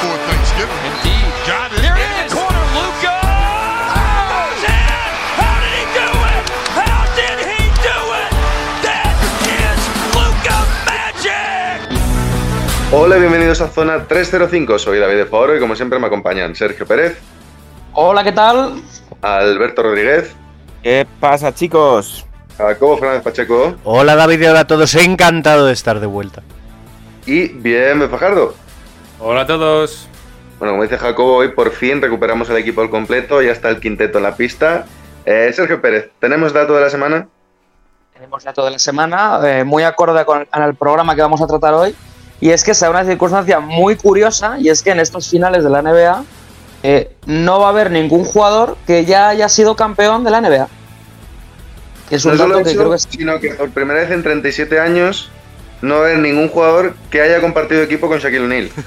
Thanksgiving. Indeed. Got it. In the corner. Luca. Hola, bienvenidos a Zona 305. Soy David de Foro y como siempre me acompañan Sergio Pérez, Hola, ¿qué tal? Alberto Rodríguez, ¿Qué pasa, chicos? Jacobo Fernández Pacheco Hola David y hola a todos, encantado de estar de vuelta. y Bien Fajardo. Hola a todos. Bueno, como dice Jacobo, hoy por fin recuperamos el equipo al completo, ya está el quinteto en la pista. Eh, Sergio Pérez, ¿tenemos dato de la semana? Tenemos dato de la semana, eh, muy acorde con el programa que vamos a tratar hoy. Y es que se da una circunstancia muy curiosa, y es que en estos finales de la NBA eh, no va a haber ningún jugador que ya haya sido campeón de la NBA. Que es un no dato que creo que es sino que por primera vez en 37 años no haber ningún jugador que haya compartido equipo con Shaquille O'Neal.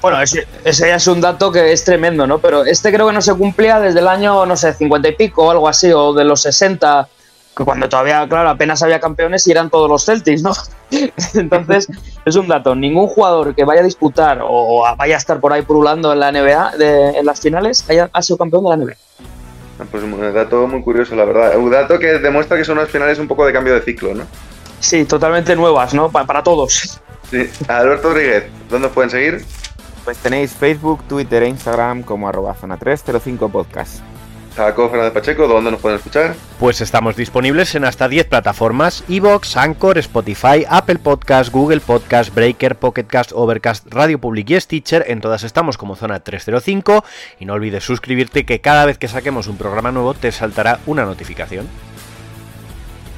Bueno, ese, ese ya es un dato que es tremendo, ¿no? Pero este creo que no se cumplía desde el año, no sé, 50 y pico o algo así, o de los 60, que cuando todavía, claro, apenas había campeones y eran todos los Celtics, ¿no? Entonces, es un dato. Ningún jugador que vaya a disputar o vaya a estar por ahí purulando en la NBA, de- en las finales, haya ha sido campeón de la NBA. Ah, Pues un dato muy curioso, la verdad. Un dato que demuestra que son unas finales un poco de cambio de ciclo, ¿no? Sí, totalmente nuevas, ¿no? Pa- para todos. Sí. Alberto Rodríguez, ¿dónde os pueden seguir? Pues tenéis Facebook, Twitter e Instagram como arroba zona 305 podcast. Jacobo Fernández Pacheco, ¿dónde nos pueden escuchar? Pues estamos disponibles en hasta 10 plataformas: Evox, Anchor, Spotify, Apple Podcast, Google Podcast, Breaker, Pocket Cast, Overcast, Radio Public y Stitcher. En todas estamos como Zona 305. Y no olvides suscribirte, que cada vez que saquemos un programa nuevo te saltará una notificación.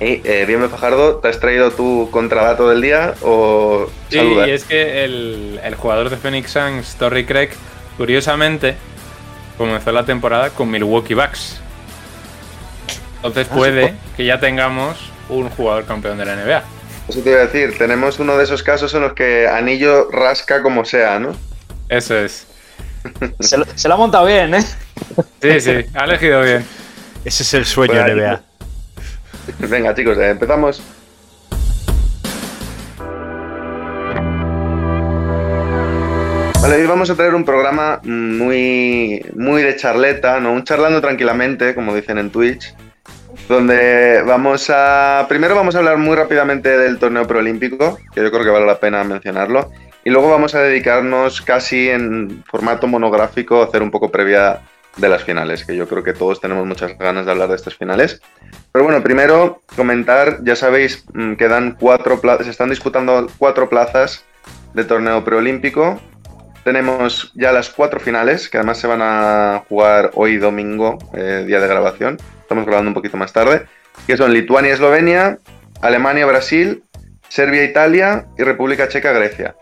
Hey, eh, bien, Fajardo, ¿te has traído tu contradato del día o Sí, saludas? y es que el, el jugador de Phoenix Suns, Torrey Craig, curiosamente, comenzó la temporada con Milwaukee Bucks. Entonces puede que ya tengamos un jugador campeón de la NBA. Eso te iba a decir, tenemos uno de esos casos en los que Anillo rasca como sea, ¿no? Eso es. Se lo, se lo ha montado bien, ¿eh? Sí, sí, ha elegido bien. Ese es el sueño Pues ahí- NBA. Venga, chicos, eh, empezamos. Hoy vamos a traer un programa muy, muy de charleta, ¿no? Un charlando tranquilamente, como dicen en Twitch, donde vamos a... Primero vamos a hablar muy rápidamente del torneo preolímpico, que yo creo que vale la pena mencionarlo, y luego vamos a dedicarnos casi en formato monográfico a hacer un poco previa de las finales, que yo creo que todos tenemos muchas ganas de hablar de estas finales. Pero bueno, primero comentar, ya sabéis, mm, quedan cuatro se están disputando cuatro plazas de torneo preolímpico. Tenemos ya las cuatro finales, que además se van a jugar hoy domingo, eh, día de grabación. Estamos grabando un poquito más tarde. Que son Lituania, Eslovenia, Alemania, Brasil, Serbia, Italia y República Checa, Grecia.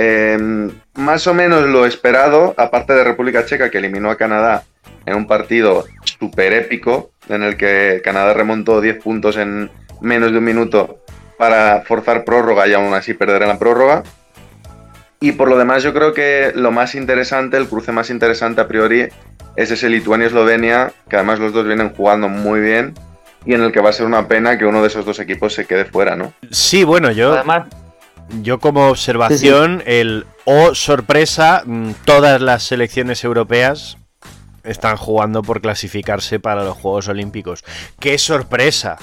Eh, más o menos lo esperado, aparte de República Checa, que eliminó a Canadá en un partido súper épico, en el que Canadá remontó 10 puntos en menos de un minuto para forzar prórroga y aún así perder en la prórroga. Y por lo demás, yo creo que lo más interesante, el cruce más interesante a priori, es ese Lituania-Eslovenia, que además los dos vienen jugando muy bien y en el que va a ser una pena que uno de esos dos equipos se quede fuera, ¿no? Sí, bueno, yo, Además, yo como observación, el oh sorpresa, mm, todas las selecciones europeas están jugando por clasificarse para los Juegos Olímpicos. ¡Qué sorpresa!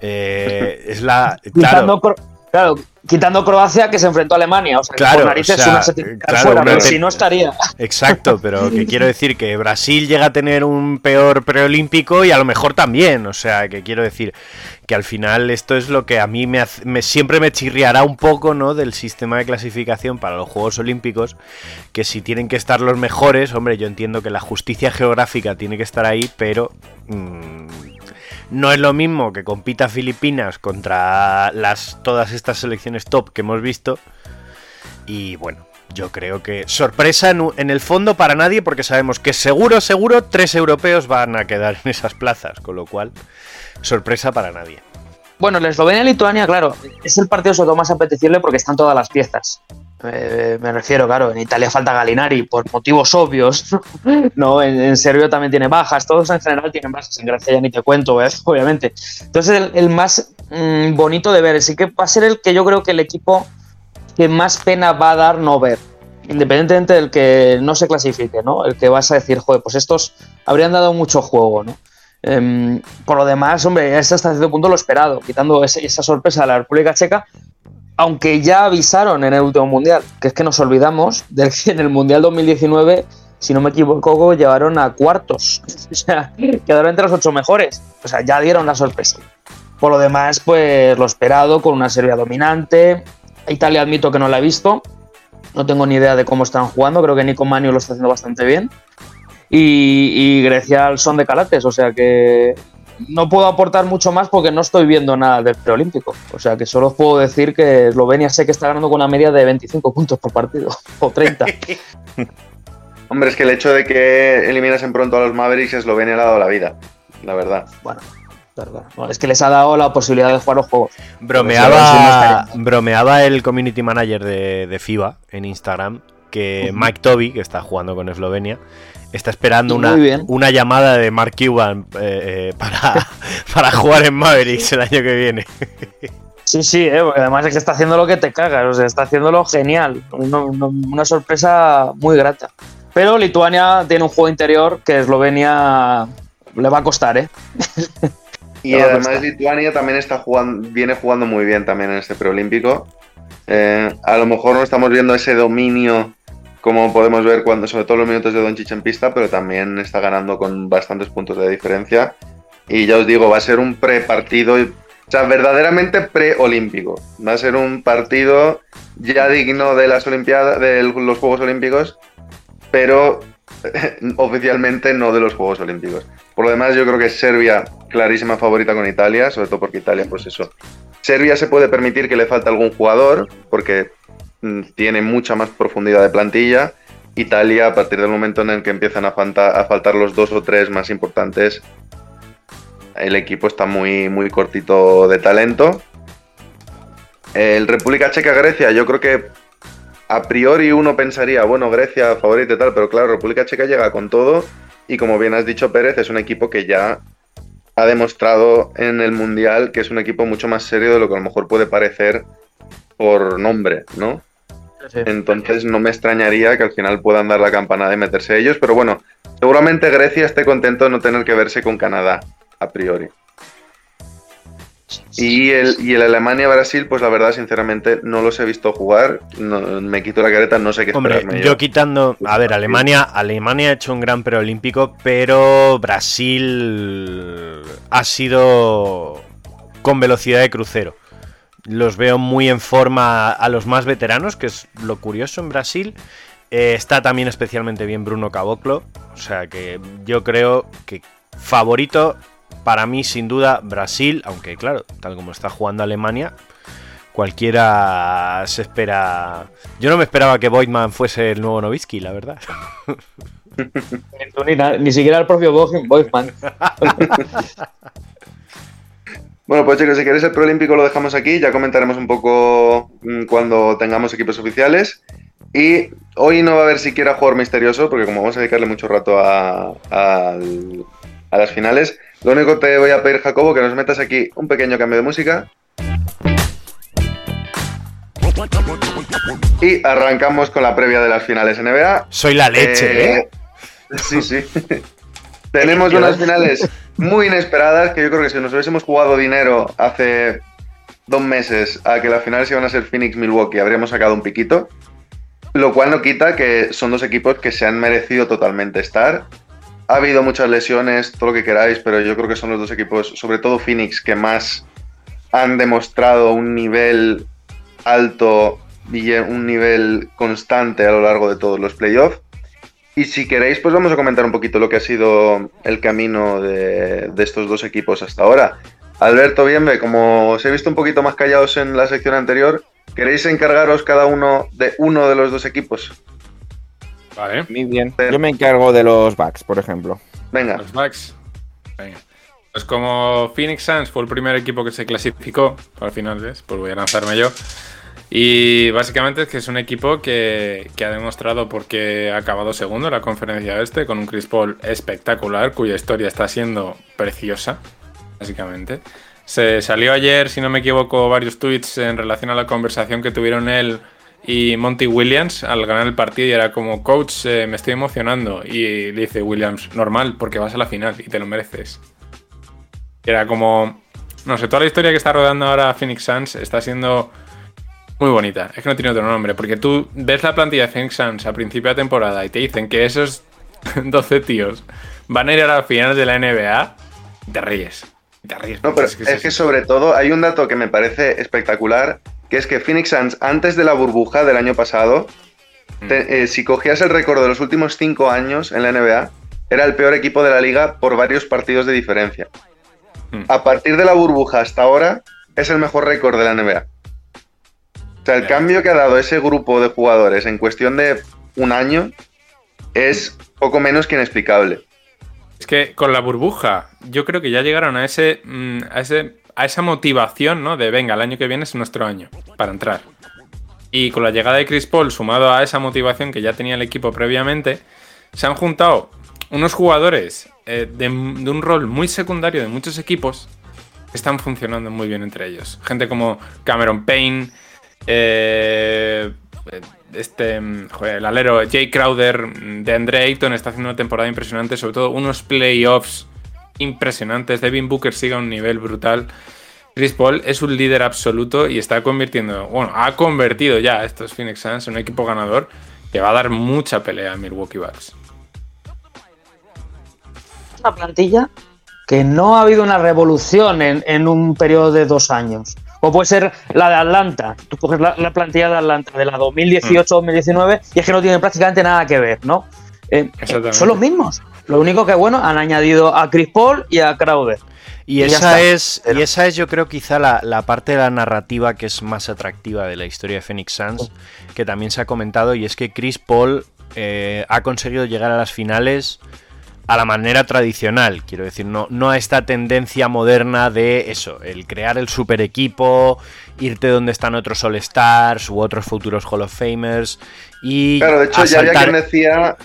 Eh, es la. Claro, claro, quitando Croacia que se enfrentó a Alemania. O sea, Claro, por narices o sea, una se claro, fuera, pero si no estaría. exacto, pero que quiero decir que Brasil llega a tener un peor preolímpico y a lo mejor también. O sea, que quiero decir que al final esto es lo que a mí me, hace- me- siempre me chirriará un poco, ¿no? Del sistema de clasificación para los Juegos Olímpicos, que si tienen que estar los mejores, hombre, yo entiendo que la justicia geográfica tiene que estar ahí, pero mm, no es lo mismo que compita Filipinas contra las todas estas selecciones top que hemos visto. Y bueno, yo creo que sorpresa en, el fondo para nadie porque sabemos que seguro, seguro tres europeos van a quedar en esas plazas, con lo cual sorpresa para nadie. Bueno, la Eslovenia-Lituania, claro, es el partido sobre todo más apetecible porque están todas las piezas. Eh, me refiero, claro, en Italia falta Galinari por motivos obvios, ¿no? En, en, Serbia también tiene bajas, todos en general tienen bajas, en Grecia ya ni te cuento, ¿eh? obviamente. Entonces, el, el más mmm, bonito de ver, sí que va a ser el que yo creo que el equipo que más pena va a dar no ver, independientemente del que no se clasifique, ¿no? El que vas a decir, joder, pues estos habrían dado mucho juego, ¿no? Um, por lo demás, hombre, es hasta cierto punto lo esperado, quitando ese, esa sorpresa de la República Checa, aunque ya avisaron en el último mundial, que es que nos olvidamos de que en el mundial 2019, si no me equivoco, llevaron a cuartos, o sea, quedaron entre los ocho mejores, o sea, ya dieron la sorpresa. Por lo demás, pues lo esperado, con una Serbia dominante. Italia admito que no la he visto, no tengo ni idea de cómo están jugando, creo que Nico Manio lo está haciendo bastante bien. Y, y, Grecia son de Calates, o sea que no puedo aportar mucho más porque no estoy viendo nada del preolímpico. O sea que solo os puedo decir que Eslovenia sé que está ganando con una media de 25 puntos por partido, o 30. Hombre, es que el hecho de que eliminasen pronto a los Mavericks, Eslovenia le ha dado la vida, la verdad. Bueno, bueno, es que les ha dado la posibilidad de jugar los juegos. Bromeaba, bromeaba el community manager de, de FIBA en Instagram que Mike Toby, que está jugando con Eslovenia, está esperando una, una, llamada de Mark Cuban eh, eh, para, para jugar en Mavericks el año que viene. Sí, sí, eh, porque además es que está haciendo lo que te cagas, o sea, está haciéndolo genial, una, una, una sorpresa muy grata. Pero Lituania tiene un juego interior que Eslovenia le va a costar, ¿eh? Y además Lituania también está jugando, viene jugando muy bien también en este preolímpico. Eh, a lo mejor no estamos viendo ese dominio como podemos ver cuando, sobre todo los minutos de Doncic en pista, pero también está ganando con bastantes puntos de diferencia. Y ya os digo, va a ser un pre-partido, o sea, verdaderamente preolímpico. Va a ser un partido ya digno de las Olimpiadas, de los Juegos Olímpicos, pero oficialmente no de los Juegos Olímpicos. Por lo demás, yo creo que Serbia clarísima favorita con Italia, sobre todo porque Italia, pues eso. Serbia se puede permitir que le falte algún jugador, porque tiene mucha más profundidad de plantilla. Italia, a partir del momento en el que empiezan a, falta, a faltar los dos o tres más importantes, el equipo está muy, muy cortito de talento. El República Checa-Grecia, yo creo que a priori uno pensaría, bueno, Grecia favorita y tal, pero claro, República Checa llega con todo y como bien has dicho Pérez, es un equipo que ya ha demostrado en el Mundial que es un equipo mucho más serio de lo que a lo mejor puede parecer por nombre, ¿no? Sí. Entonces no me extrañaría que al final puedan dar la campana de meterse ellos, pero bueno, seguramente Grecia esté contento de no tener que verse con Canadá, a priori. Y el, y el Alemania-Brasil, pues la verdad, sinceramente, no los he visto jugar. No, me quito la careta, no sé qué Hombre, yo. yo. quitando. A ver, Alemania, Alemania ha hecho un gran preolímpico, pero Brasil ha sido con velocidad de crucero. Los veo muy en forma a los más veteranos, que es lo curioso en Brasil. Eh, está también especialmente bien Bruno Caboclo. O sea que yo creo que favorito para mí, sin duda, Brasil, aunque claro, tal como está jugando Alemania, cualquiera se espera. Yo no me esperaba que Voigtman fuese el nuevo Novitsky, la verdad. ni, ni, siquiera el propio Voigtman. Bueno, pues chicos, si queréis el preolímpico lo dejamos aquí, ya comentaremos un poco mm, cuando tengamos equipos oficiales. Y hoy no va a haber siquiera jugador misterioso, porque como vamos a dedicarle mucho rato a, a, a las finales, lo único que te voy a pedir, Jacobo, que nos metas aquí un pequeño cambio de música. Y arrancamos con la previa de las finales NBA. Soy la leche, ¿eh? ¿eh? Sí, sí. Tenemos unas finales muy inesperadas que yo creo que si nos hubiésemos jugado dinero hace dos meses a que las finales iban a ser Phoenix-Milwaukee, habríamos sacado un piquito. Lo cual no quita que son dos equipos que se han merecido totalmente estar ha habido muchas lesiones, todo lo que queráis, pero yo creo que son los dos equipos, sobre todo Phoenix, que más han demostrado un nivel alto y un nivel constante a lo largo de todos los playoffs. Y si queréis, pues vamos a comentar un poquito lo que ha sido el camino de, de estos dos equipos hasta ahora. Alberto Bienve, como os he visto un poquito más callados en la sección anterior, ¿Queréis encargaros cada uno de uno de los dos equipos? Vale. Muy bien. Yo me encargo de los backs, por ejemplo. Venga. Los Bucks. Venga. Pues como Phoenix Suns fue el primer equipo que se clasificó, al final, ¿ves? Pues voy a lanzarme yo. Y básicamente es que es un equipo que, que ha demostrado porque ha acabado segundo en la conferencia este con un Chris Paul espectacular, cuya historia está siendo preciosa, básicamente. Se salió ayer, si no me equivoco, varios tweets en relación a la conversación que tuvieron él y Monty Williams al ganar el partido y era como, coach, eh, me estoy emocionando. Y dice Williams, normal, porque vas a la final y te lo mereces. Era como, no sé, toda la historia que está rodando ahora Phoenix Suns está siendo muy bonita. Es que no tiene otro nombre, porque tú ves la plantilla de Phoenix Suns a principio de temporada y te dicen que esos 12 tíos van a ir a las finales de la NBA, te ríes. Te ríes. No, pero es que sobre todo hay un dato que me parece espectacular, que es que Phoenix Suns, antes de la burbuja del año pasado, te- eh, si cogías el récord de los últimos cinco años en la NBA, era el peor equipo de la liga por varios partidos de diferencia. Mm. A partir de la burbuja hasta ahora, es el mejor récord de la NBA. O sea, el cambio que ha dado ese grupo de jugadores en cuestión de un año es poco menos que inexplicable. Es que con la burbuja, yo creo que ya llegaron a ese, mm, a ese, a esa motivación, ¿no? De venga, el año que viene es nuestro año para entrar. Y con la llegada de Chris Paul, sumado a esa motivación que ya tenía el equipo previamente, se han juntado unos jugadores eh, de, de un rol muy secundario de muchos equipos que están funcionando muy bien entre ellos. Gente como Cameron Payne, eh, este, joder, el alero Jay Crowder de Andre Ayton está haciendo una temporada impresionante, sobre todo unos playoffs impresionantes. Devin Booker sigue a un nivel brutal. Chris Paul es un líder absoluto y está convirtiendo, bueno, ha convertido ya a estos Phoenix Suns en un equipo ganador que va a dar mucha pelea a Milwaukee Bucks. una plantilla que no ha habido una revolución en, en un periodo de dos años. O puede ser la de Atlanta. Tú coges la, la plantilla de Atlanta de la 2018-2019 y es que no tiene prácticamente nada que ver, ¿no? Eh, Exactamente. son los mismos. Lo único que, bueno, han añadido a Chris Paul y a Crowder. Y esa es, y esa es, yo creo, quizá la, la parte de la narrativa que es más atractiva de la historia de Phoenix Suns, que también se ha comentado, y es que Chris Paul eh, ha conseguido llegar a las finales a la manera tradicional, quiero decir, no, no a esta tendencia moderna de eso, el crear el super equipo, irte donde están otros All Stars u otros futuros Hall of Famers y Claro, de hecho, ya había asaltar- quien decía,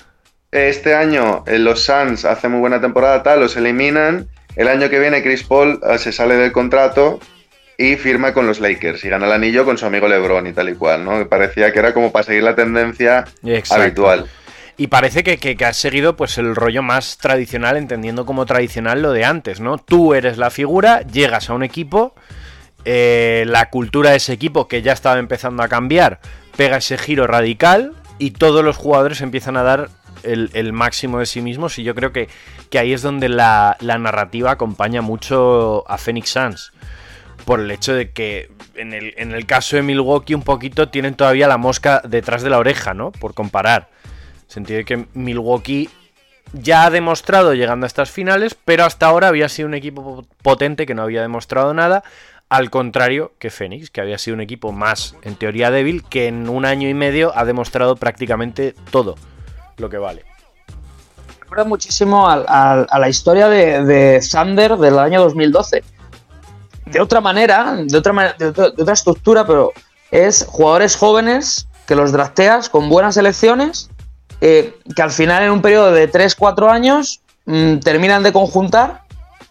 eh, este año eh, los Suns hacen muy buena temporada, tal, los eliminan, el año que viene Chris Paul eh, se sale del contrato y firma con los Lakers y gana el anillo con su amigo LeBron y tal y cual, ¿no? Que parecía que era como para seguir la tendencia Exacto. habitual. Y parece que, que, has seguido pues el rollo más tradicional, entendiendo como tradicional lo de antes, ¿no? Tú eres la figura, llegas a un equipo, eh, la cultura de ese equipo que ya estaba empezando a cambiar, pega ese giro radical y todos los jugadores empiezan a dar el, el máximo de sí mismos y yo creo que, que ahí es donde la, la narrativa acompaña mucho a Phoenix Suns. Por el hecho de que en el, en el caso de Milwaukee un poquito tienen todavía la mosca detrás de la oreja, ¿no? Por comparar. Sentido de que Milwaukee ya ha demostrado llegando a estas finales, pero hasta ahora había sido un equipo potente que no había demostrado nada. Al contrario que Phoenix, que había sido un equipo más, en teoría, débil, que en un año y medio ha demostrado prácticamente todo lo que vale. recuerda muchísimo a, la historia de, de Thunder del año 2012. De otra manera, de otra, de de otra estructura, pero es jugadores jóvenes que los drafteas con buenas elecciones, eh, que al final en un periodo de 3-4 años mm, terminan de conjuntar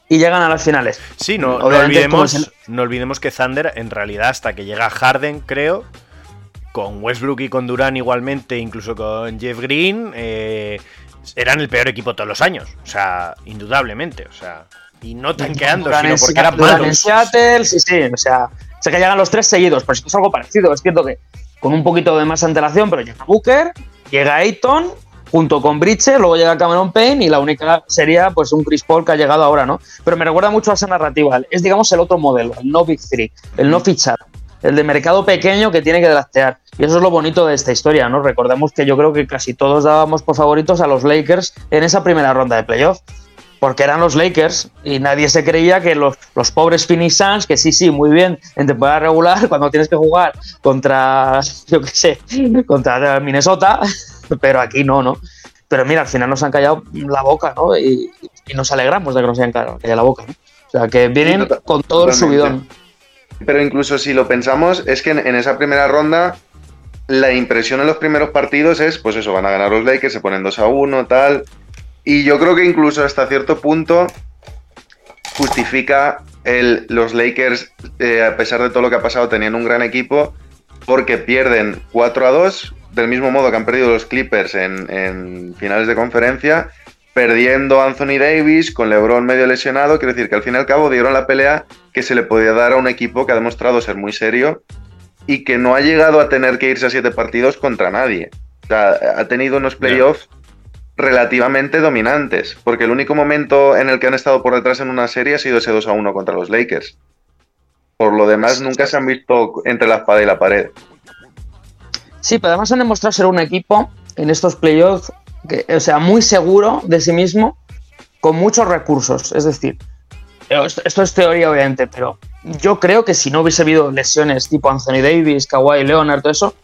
y llegan a las finales. Sí, no, no olvidemos, es no olvidemos que Thunder, en realidad, hasta que llega Harden, creo, con Westbrook y con Durán igualmente, incluso con Jeff Green, eh, eran el peor equipo todos los años. O sea, indudablemente. O sea, y no tanqueando, Durant sino en porque eran Durant en malos. Seattle, sí, sí, o sea, sé que llegan los tres seguidos, pero es que es algo parecido. Es cierto que con un poquito de más antelación, pero llega Booker, llega Ayton, junto con Bridges, luego llega Cameron Payne y la única sería pues un Chris Paul que ha llegado ahora, ¿no? Pero me recuerda mucho a esa narrativa. Es, digamos, el otro modelo, el no Big Three, el no fichar, el de mercado pequeño que tiene que draftear. Y eso es lo bonito de esta historia, ¿no? Recordemos que yo creo que casi todos dábamos por favoritos a los Lakers en esa primera ronda de playoff. Porque eran los Lakers y nadie se creía que los, los pobres Phoenix Suns, que sí, sí, muy bien, en temporada regular, cuando tienes que jugar contra, yo qué sé, contra Minnesota, pero aquí no, ¿no? Pero mira, al final nos han callado la boca, ¿no? Y, y nos alegramos de que nos hayan callado la boca, ¿no? O sea, que vienen con todo el subidón. Pero incluso si lo pensamos, es que en, en esa primera ronda, la impresión en los primeros partidos es, pues eso, van a ganar los Lakers, se ponen 2 a 1, tal. Y yo creo que incluso hasta cierto punto justifica el, los Lakers, eh, a pesar de todo lo que ha pasado, tenían un gran equipo, porque pierden 4 a 2, del mismo modo que han perdido los Clippers en, en finales de conferencia, perdiendo Anthony Davis, con LeBron medio lesionado, quiero decir que al fin y al cabo dieron la pelea que se le podía dar a un equipo que ha demostrado ser muy serio y que no ha llegado a tener que irse a siete partidos contra nadie. O sea, ha tenido unos playoffs relativamente dominantes, porque el único momento en el que han estado por detrás en una serie ha sido ese 2 a 1 contra los Lakers. Por lo demás, nunca se han visto entre la espada y la pared. Sí, pero además han demostrado ser un equipo en estos playoffs, que, o sea, muy seguro de sí mismo, con muchos recursos. Es decir, esto, esto es teoría, obviamente, pero yo creo que si no hubiese habido lesiones tipo Anthony Davis, Kawhi Leonard, todo eso,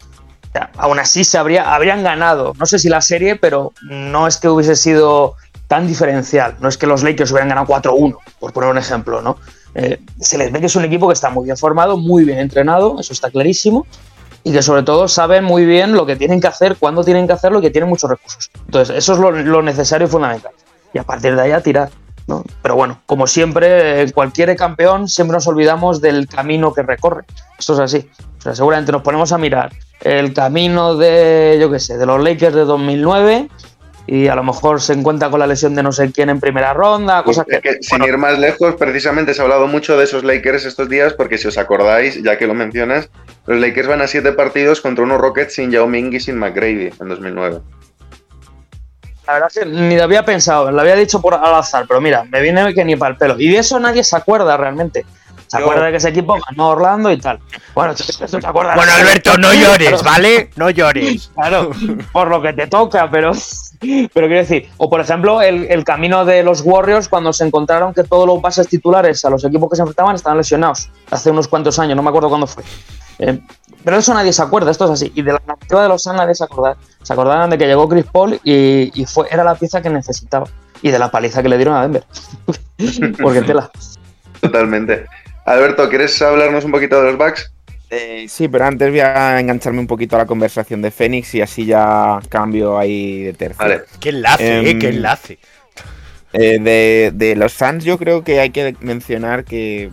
aún así se habría, habrían ganado. No sé si la serie, pero no es que hubiese sido tan diferencial. No es que los Lakers hubieran ganado 4-1, por poner un ejemplo, ¿no? Eh, se les ve que es un equipo que está muy bien formado, muy bien entrenado, eso está clarísimo y que sobre todo saben muy bien lo que tienen que hacer, cuándo tienen que hacerlo y que tienen muchos recursos. Entonces, eso es lo, necesario y fundamental. Y a partir de ahí a tirar. ¿no? Pero bueno, como siempre, cualquier campeón siempre nos olvidamos del camino que recorre. Esto es así. O sea, seguramente nos ponemos a mirar el camino de, yo qué sé, de los Lakers de 2009 y a lo mejor se encuentra con la lesión de no sé quién en primera ronda, cosas que... que, sin ir más lejos, precisamente se ha hablado mucho de esos Lakers estos días, porque si os acordáis, ya que lo mencionas, los Lakers van a siete partidos contra unos Rockets sin Yao Ming y sin McGrady en 2009. La verdad es que ni lo había pensado, lo había dicho por al azar, pero mira, me viene que ni para el pelo. Y de eso nadie se acuerda realmente. Se Yo- acuerda de que ese equipo ganó Orlando y tal. Bueno, tú, tú te acuerdas. Bueno, Alberto, no llores, Claro, ¿vale? No llores. Claro, por lo que te toca, pero. Pero quiero decir, o por ejemplo, el, el camino de los Warriors cuando se encontraron que todos los bases titulares a los equipos que se enfrentaban estaban lesionados. Hace unos cuantos años, no me acuerdo cuándo fue. Eh, pero eso nadie se acuerda, esto es así. Y de la narrativa de los Suns nadie se acordará. Se acordarán de que llegó Chris Paul y, y fue, era la pieza que necesitaba. Y de la paliza que le dieron a Denver. Porque tela. Totalmente. Alberto, ¿quieres hablarnos un poquito de los Bucks? Eh, sí, pero antes voy a engancharme un poquito a la conversación de Fénix y así ya cambio ahí de tercio. Vale. Qué enlace, eh, Em, qué enlace. Eh, de, de los fans yo creo que hay que mencionar que,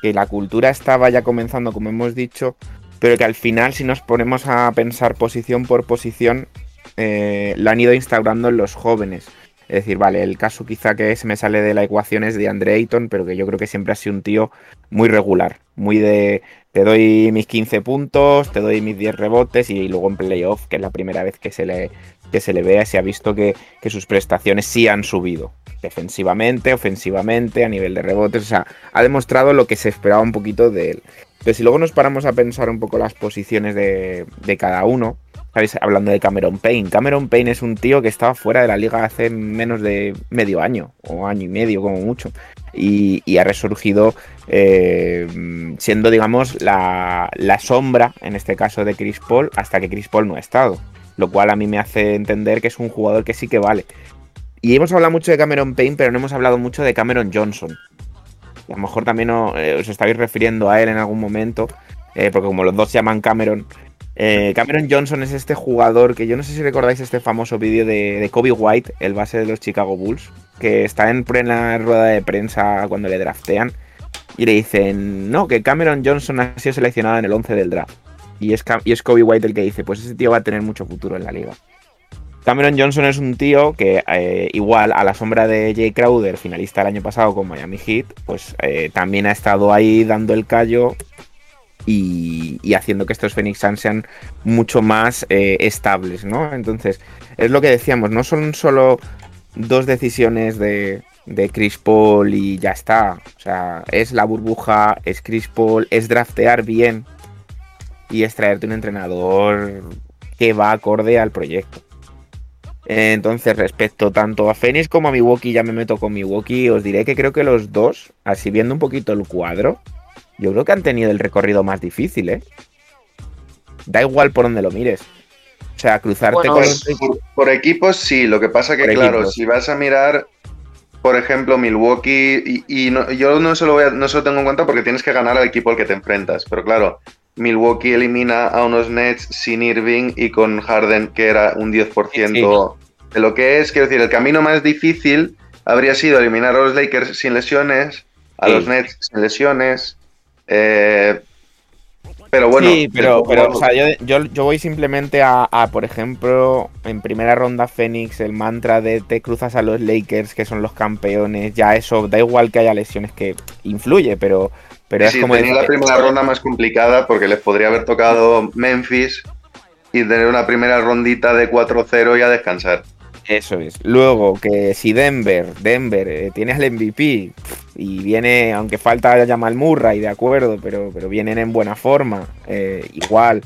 que la cultura estaba ya comenzando, como hemos dicho, pero que al final si nos ponemos a pensar posición por posición, eh, la han ido instaurando en los jóvenes. Es decir, vale, el caso quizá que se me sale de la ecuación es de Andre Ayton, pero que yo creo que siempre ha sido un tío muy regular, muy de te doy mis 15 puntos, te doy mis 10 rebotes y luego en playoff, que es la primera vez que se le, que se le vea, se ha visto que, que sus prestaciones sí han subido defensivamente, ofensivamente, a nivel de rebotes. O sea, ha demostrado lo que se esperaba un poquito de él. Pero si luego nos paramos a pensar un poco las posiciones de, de cada uno, ¿sabéis? Hablando de Cameron Payne. Cameron Payne es un tío que estaba fuera de la liga hace menos de medio año, o año y medio como mucho. Y, ha resurgido eh, siendo, digamos, la, sombra, en este caso, de Chris Paul, hasta que Chris Paul no ha estado. Lo cual a mí me hace entender que es un jugador que sí que vale. Y hemos hablado mucho de Cameron Payne, pero no hemos hablado mucho de Cameron Johnson. A lo mejor también eh, os estáis refiriendo a él en algún momento, eh, porque como los dos se llaman Cameron. Eh, Cameron Johnson es este jugador que yo no sé si recordáis este famoso vídeo de, Kobe White, el base de los Chicago Bulls, que está en plena rueda de prensa cuando le draftean y le dicen, no, que Cameron Johnson ha sido seleccionado en el 11 del draft. Y es, y es Kobe White el que dice, pues ese tío va a tener mucho futuro en la liga. Cameron Johnson es un tío que, eh, igual a la sombra de Jay Crowder, finalista el año pasado con Miami Heat, pues eh, también ha estado ahí dando el callo y, haciendo que estos Phoenix Suns sean mucho más eh, estables, ¿no? Entonces, es lo que decíamos, no son solo dos decisiones de, de Chris Paul y ya está. O sea, es la burbuja, es Chris Paul, es draftear bien y es traerte un entrenador que va acorde al proyecto. Entonces, respecto tanto a Phoenix como a Milwaukee, ya me meto con Milwaukee, os diré que creo que los dos, así viendo un poquito el cuadro, yo creo que han tenido el recorrido más difícil, ¿eh? Da igual por donde lo mires. O sea, cruzarte Bueno, con... Por, por equipos sí, lo que pasa que, Por claro, equipos. si vas a mirar, por ejemplo, Milwaukee, y, y no- yo no se, lo voy a- no se lo tengo en cuenta porque tienes que ganar al equipo al que te enfrentas, pero claro, Milwaukee elimina a unos Nets sin Irving y con Harden, que era un 10% de lo que es. Quiero decir, el camino más difícil habría sido eliminar a los Lakers sin lesiones, a Sí. los Nets sin lesiones. Eh, pero bueno, sí, pero, pero o sea, yo, yo, yo voy simplemente a, a, por ejemplo, en primera ronda Phoenix, el mantra de te cruzas a los Lakers, que son los campeones, ya eso, da igual que haya lesiones que influye, pero, pero es como tenía decir- la primera ronda más complicada porque les podría haber tocado Memphis y tener una primera rondita de 4-0 y a descansar. Eso es. Luego, que si Denver, Denver, eh, tienes al MVP y viene, aunque falta Jamal Murray, de acuerdo, pero, pero vienen en buena forma, eh, igual.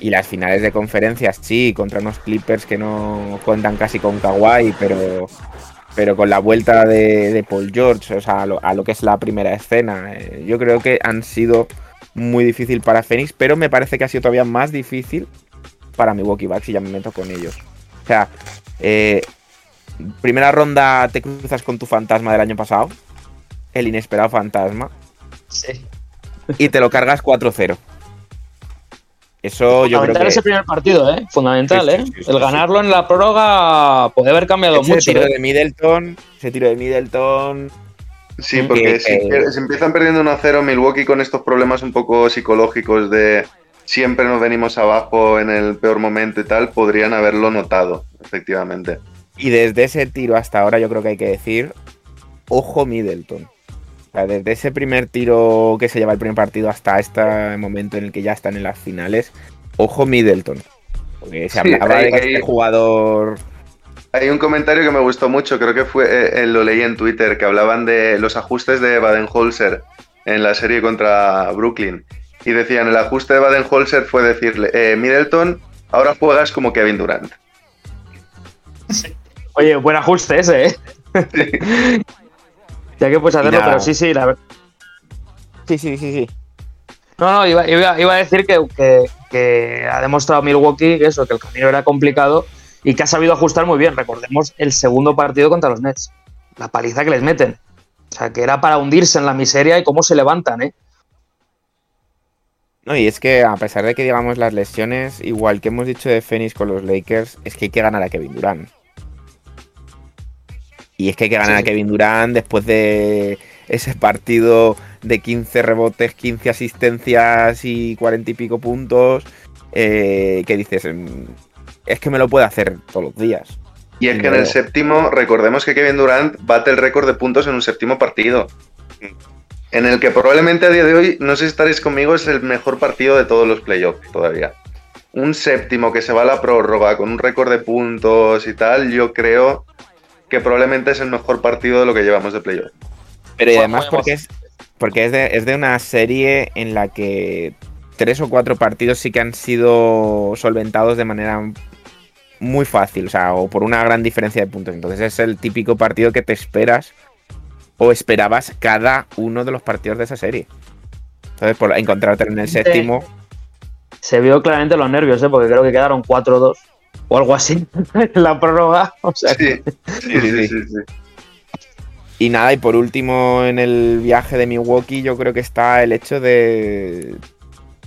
Y las finales de conferencias, sí, contra unos Clippers que no cuentan casi con Kawhi, pero, pero con la vuelta de, de Paul George, o sea, a lo, a lo que es la primera escena. eh, yo creo que han sido muy difícil para Phoenix, pero me parece que ha sido todavía más difícil para Milwaukee Bucks y ya me meto con ellos. O sea, eh, primera ronda te cruzas con tu fantasma del año pasado, el inesperado fantasma, Sí. y te lo cargas 4-0. Eso yo creo Fundamental que ese primer partido, ¿eh? Fundamental, Sí, sí, ¿eh? sí, sí, el sí. ganarlo en la prórroga puede haber cambiado ese mucho. tiro ¿eh? de Middleton, ese tiro de Middleton, Sí, porque que- si, si empiezan perdiendo 1-0 Milwaukee con estos problemas un poco psicológicos de siempre nos venimos abajo en el peor momento y tal, podrían haberlo notado, efectivamente. y desde ese tiro hasta ahora yo creo que hay que decir, ojo Middleton. O sea, desde ese primer tiro que se lleva el primer partido hasta este momento en el que ya están en las finales, ojo Middleton. Porque se Sí, hablaba ahí- de que este jugador Hay un comentario que me gustó mucho, creo que fue, eh, eh, lo leí en Twitter, que hablaban de los ajustes de Baden-Holzer en la serie contra Brooklyn. Y decían, el ajuste de Baden-Holzer fue decirle, eh, Middleton, ahora juegas como Kevin Durant. Oye, buen ajuste ese, ¿eh? ya que puedes hacerlo, pero sí, sí, la verdad. Sí, sí, sí, sí. No, no, iba, iba- iba a decir que, que- que ha demostrado Milwaukee que eso, que el camino era complicado y que ha sabido ajustar muy bien. Recordemos el segundo partido contra los Nets. La paliza que les meten. O sea, que era para hundirse en la miseria y cómo se levantan, ¿eh? No, y es que a pesar de que digamos las lesiones, igual que hemos dicho de Phoenix con los Lakers, es que hay que ganar a Kevin Durant. Y es que hay que ganar Sí. a Kevin Durant después de ese partido de 15 rebotes, 15 asistencias y 40 y pico puntos, eh, que dices, "Mm, es que me lo puede hacer todos los días. Y es que en el séptimo, recordemos que Kevin Durant bate el récord de puntos en un séptimo partido. En el que probablemente a día de hoy, no sé si estaréis conmigo, es el mejor partido de todos los playoffs todavía. Un séptimo que se va a la prórroga con un récord de puntos y tal, yo creo que probablemente es el mejor partido de lo que llevamos de playoff. Pero y además porque es, porque es de, es de una serie en la que tres o cuatro partidos sí que han sido solventados de manera muy fácil, o sea, o por una gran diferencia de puntos. Entonces es el típico partido que te esperas o esperabas cada uno de los partidos de esa serie. Entonces, por encontrarte en el séptimo, Se vio claramente los nervios, ¿eh? Porque creo que quedaron 4-2 o algo así en la prórroga. O sea, Sí, sí, sí, sí, sí. Y nada, y por último en el viaje de Milwaukee yo creo que está el hecho de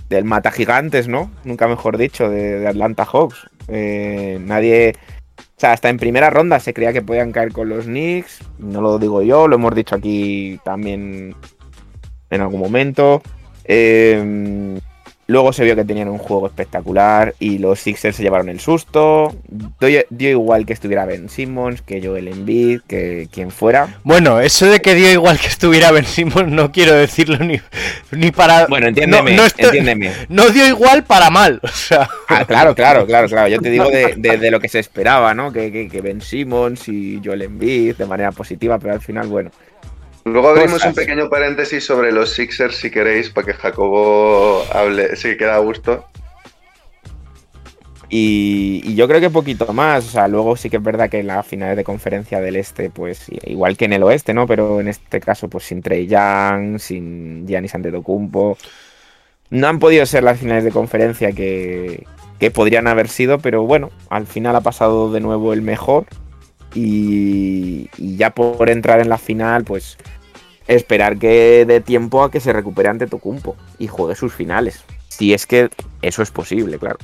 del mata gigantes, ¿no? Nunca mejor dicho, de, de Atlanta Hawks. Eh, nadie... O sea, hasta en primera ronda se creía que podían caer con los Knicks. No lo digo yo, lo hemos dicho aquí también en algún momento. Eh, luego se vio que tenían un juego espectacular y los Sixers se llevaron el susto. Dio, dio igual que estuviera Ben Simmons, que Joel Embiid, que quien fuera. Bueno, eso de que dio igual que estuviera Ben Simmons no quiero decirlo ni, ni para. Bueno, entiéndeme, no, no estoy- entiéndeme. no dio igual para mal. O sea, Ah, claro, claro, claro, claro. Yo te digo de, de- de lo que se esperaba, ¿no? Que, que, que Ben Simmons y Joel Embiid de manera positiva, pero al final, bueno. Luego abrimos Cosas. un pequeño paréntesis sobre los Sixers si queréis, para que Jacobo hable, si queda a gusto. Y, y yo creo que poquito más. O sea, luego sí que es verdad que en las finales de conferencia del este, pues igual que en el oeste, ¿no? Pero en este caso, pues sin Trey Young, sin Giannis Antetokounmpo. No han podido ser las finales de conferencia que, que podrían haber sido, pero bueno, al final ha pasado de nuevo el mejor. Y, y ya por entrar en la final, pues esperar que dé tiempo a que se recupere ante Tocumpo y juegue sus finales. Si es que eso es posible, claro.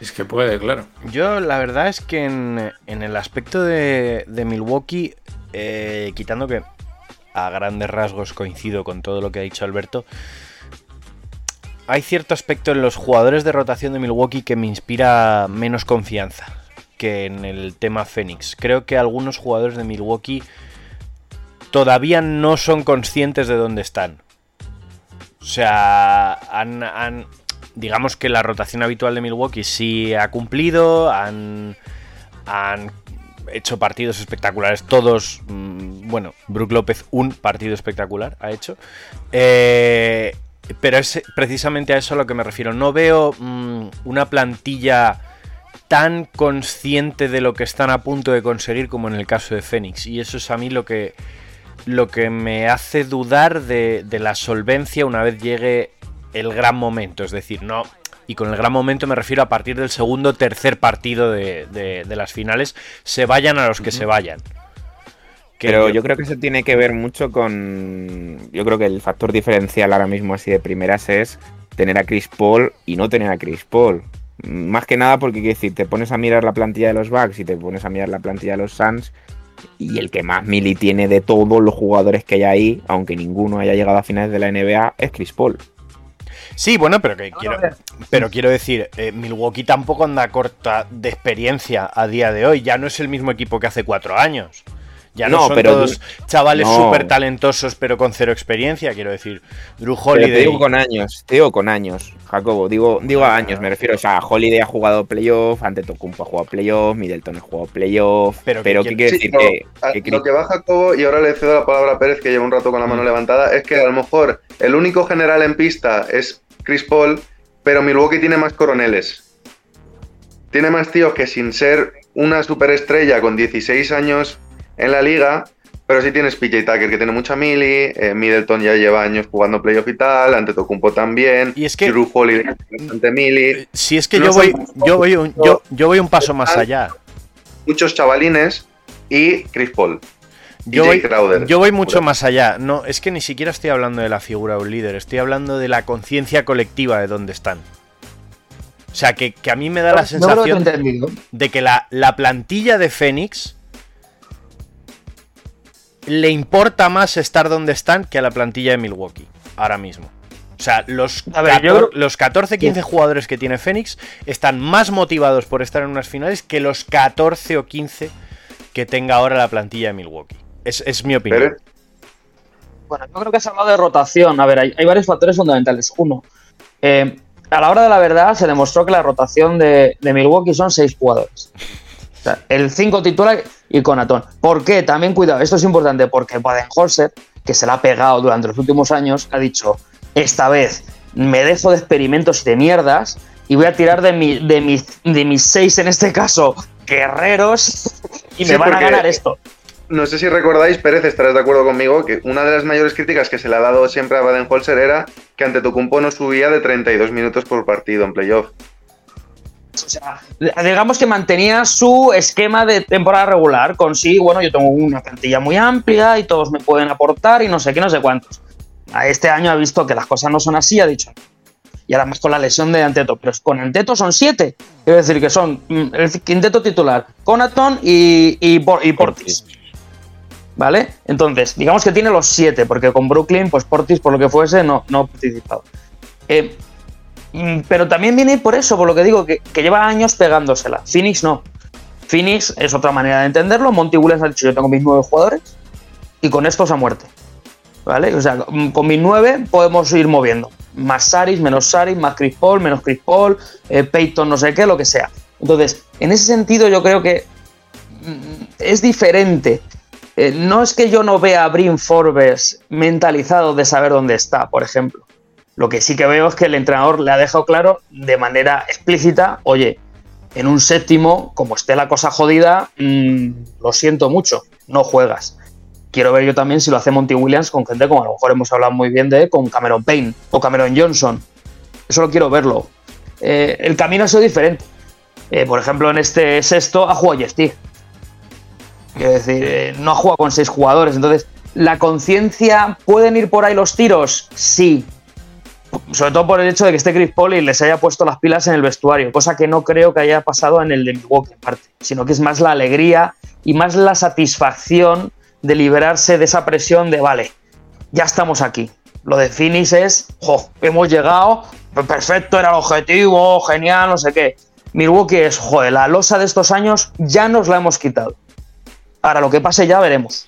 Es que puede, claro. Yo la verdad es que en, en el aspecto de, de Milwaukee, eh, quitando que a grandes rasgos coincido con todo lo que ha dicho Alberto, hay cierto aspecto en los jugadores de rotación de Milwaukee que me inspira menos confianza que en el tema Phoenix. Creo que algunos jugadores de Milwaukee todavía no son conscientes de dónde están. O sea, han, digamos que la rotación habitual de Milwaukee sí ha cumplido, han, hecho partidos espectaculares, todos, mm, bueno, Brook López un partido espectacular ha hecho. Eh, pero es precisamente a eso a lo que me refiero. No veo mm, una plantilla tan consciente de lo que están a punto de conseguir como en el caso de Phoenix. Y eso es a mí lo que, lo que me hace dudar de, de la solvencia una vez llegue el gran momento. Es decir, no. Y con el gran momento me refiero a partir del segundo tercer partido de, de- de las finales, se vayan a los que se vayan. Que Pero yo creo que eso tiene que ver mucho con. Yo creo que el factor diferencial ahora mismo, así de primeras, es tener a Chris Paul y no tener a Chris Paul. Más que nada porque, quiero decir, te pones a mirar la plantilla de los Bucks y te pones a mirar la plantilla de los Suns. Y el que más mili tiene de todos los jugadores que hay ahí, aunque ninguno haya llegado a finales de la NBA, es Chris Paul. Sí, bueno, pero que quiero, pero quiero decir, eh, Milwaukee tampoco anda corta de experiencia a día de hoy. Ya no es el mismo equipo que hace cuatro años. Ya no, No, son pero- todos chavales no. súper talentosos, pero con cero experiencia. Quiero decir, Drew Pero te Holiday. digo con años, te digo con años, Jacobo, digo, digo a años, me refiero, o sea, Holiday ha jugado playoff, ante Tocumpo ha jugado playoff, Middleton ha jugado playoff, Pero pero, ¿qué quiere- Sí, decir? no, que, a- que Chris- lo que va Jacobo, y ahora le cedo la palabra a Pérez, que lleva un rato con la mano Mm. levantada, es que a lo mejor el único general en pista es Chris Paul, pero Milwaukee tiene más coroneles. Tiene más tíos que sin ser una superestrella con 16 años en la liga, pero sí tienes PJ Tucker, que tiene mucha mili, eh, Middleton ya lleva años jugando playoff y tal, ante Tocumpo también, Y es que- Drew Holiday bastante mili, Si es que no yo voy, yo voy un, yo, yo voy un paso más allá. muchos chavalines y Chris Paul. Yo y voy, yo voy mucho más allá. No, es que ni siquiera estoy hablando de la figura de un líder, estoy hablando de la conciencia colectiva de dónde están. O sea, que, que a mí me da la No sensación de que la, la plantilla de Fénix le importa más estar donde están que a la plantilla de Milwaukee, ahora mismo. O sea, los, ver, yo 14, creo- los 14, 15 jugadores que tiene Fénix están más motivados por estar en unas finales que los 14 o 15 que tenga ahora la plantilla de Milwaukee. Es, es mi opinión. Bueno, yo creo que has hablado de rotación. A ver, hay, hay varios factores fundamentales. Uno, eh, a la hora de la verdad se demostró que la rotación de, de Milwaukee son seis jugadores. O sea, el 5 titular y Conaton. ¿Por qué? También cuidado, esto es importante porque Baden-Holzer, que se la ha pegado durante los últimos años, ha dicho, esta vez me dejo de experimentos y de mierdas y voy a tirar de, mi, de, mis, de mis seis, en este caso, guerreros, y Sí, me van a ganar esto. No sé si recordáis, Pérez, estarás de acuerdo conmigo, que una de las mayores críticas que se le ha dado siempre a Baden-Holzer era que ante Tocumpo no subía de 32 minutos por partido en playoff. O sea, digamos que mantenía su esquema de temporada regular con sí, bueno, yo tengo una plantilla muy amplia y todos me pueden aportar y no sé qué, no sé cuántos. Este año ha visto que las cosas no son así, ha dicho. Y ahora más con la lesión de Anteto. Pero con Anteto son siete. Quiero decir que son mm, el quinteto titular, Conaton y, y, y Portis. ¿Vale? Entonces, digamos que tiene los siete, porque con Brooklyn, pues Portis, por lo que fuese, no, no ha participado. Eh, Pero también viene por eso, por lo que digo, que, que lleva años pegándosela. Phoenix no. Phoenix es otra manera de entenderlo. Monty Williams ha dicho: Yo tengo mis nueve jugadores y con estos a muerte. ¿Vale? O sea, mm, con mis nueve podemos ir moviendo. Más Saris, menos Saris, más Chris Paul, menos Chris Paul, eh, Peyton, no sé qué, lo que sea. Entonces, en ese sentido, yo creo que mm, es diferente. Eh, no es que yo no vea a Brin Forbes mentalizado de saber dónde está, por ejemplo. Lo que sí que veo es que el entrenador le ha dejado claro de manera explícita, oye, en un séptimo, como esté la cosa jodida, mm, lo siento mucho, no juegas. Quiero ver yo también si lo hace Monty Williams con gente como a lo mejor hemos hablado muy bien de, con Cameron Payne o Cameron Johnson. Eso lo quiero verlo. Eh, el camino ha sido diferente. Eh, por ejemplo, en este sexto ha jugado Teague. Quiero decir, eh, no ha jugado con seis jugadores. Entonces, ¿la conciencia pueden ir por ahí los tiros? Sí. Sobre todo por el hecho de que esté Chris Paul y les haya puesto las pilas en el vestuario, cosa que no creo que haya pasado en el de Milwaukee, aparte, sino que es más la alegría y más la satisfacción de liberarse de esa presión de, vale, ya estamos aquí. Lo de Phoenix es, jo, hemos llegado, perfecto, era el objetivo, genial, no sé qué. Milwaukee es, joder, la losa de estos años ya nos la hemos quitado. Ahora, lo que pase ya veremos.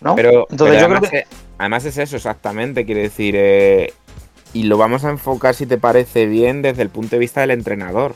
¿no? Pero, Entonces, pero yo además, creo que. que- además es eso, exactamente. Quiere decir, eh, y lo vamos a enfocar, si te parece bien, desde el punto de vista del entrenador.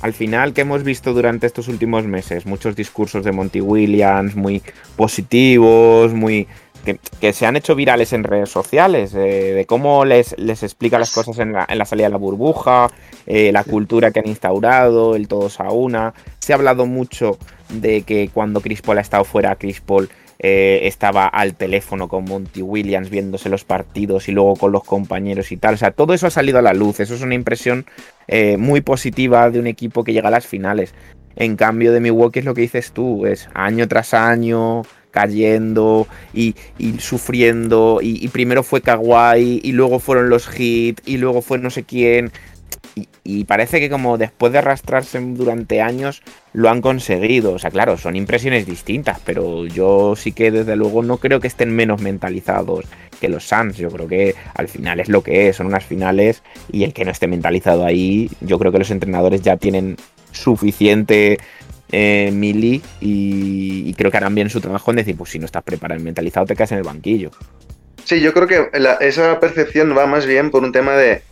Al final, que hemos visto durante estos últimos meses? Muchos discursos de Monty Williams muy positivos, muy que, que se han hecho virales en redes sociales, eh, de cómo les, les explica las cosas en la, en la salida de la burbuja, eh, la cultura que han instaurado, el todos a una. Se ha hablado mucho de que cuando Chris Paul ha estado fuera, Chris Paul eh, estaba al teléfono con Monty Williams viéndose los partidos y luego con los compañeros y tal. O sea, todo eso ha salido a la luz. Eso es una impresión eh, muy positiva de un equipo que llega a las finales. En cambio de Milwaukee es lo que dices tú, es año tras año cayendo y, y sufriendo y, y primero fue Kawhi y luego fueron los Heat y luego fue no sé quién y, parece que como después de arrastrarse durante años lo han conseguido. O sea, claro, son impresiones distintas, pero yo sí que desde luego no creo que estén menos mentalizados que los Suns. Yo creo que al final es lo que es, son unas finales y el que no esté mentalizado ahí, yo creo que los entrenadores ya tienen suficiente eh, mili y, creo que harán bien su trabajo en decir, pues si no estás preparado mentalizado te quedas en el banquillo. Sí, yo creo que esa percepción va más bien por un tema de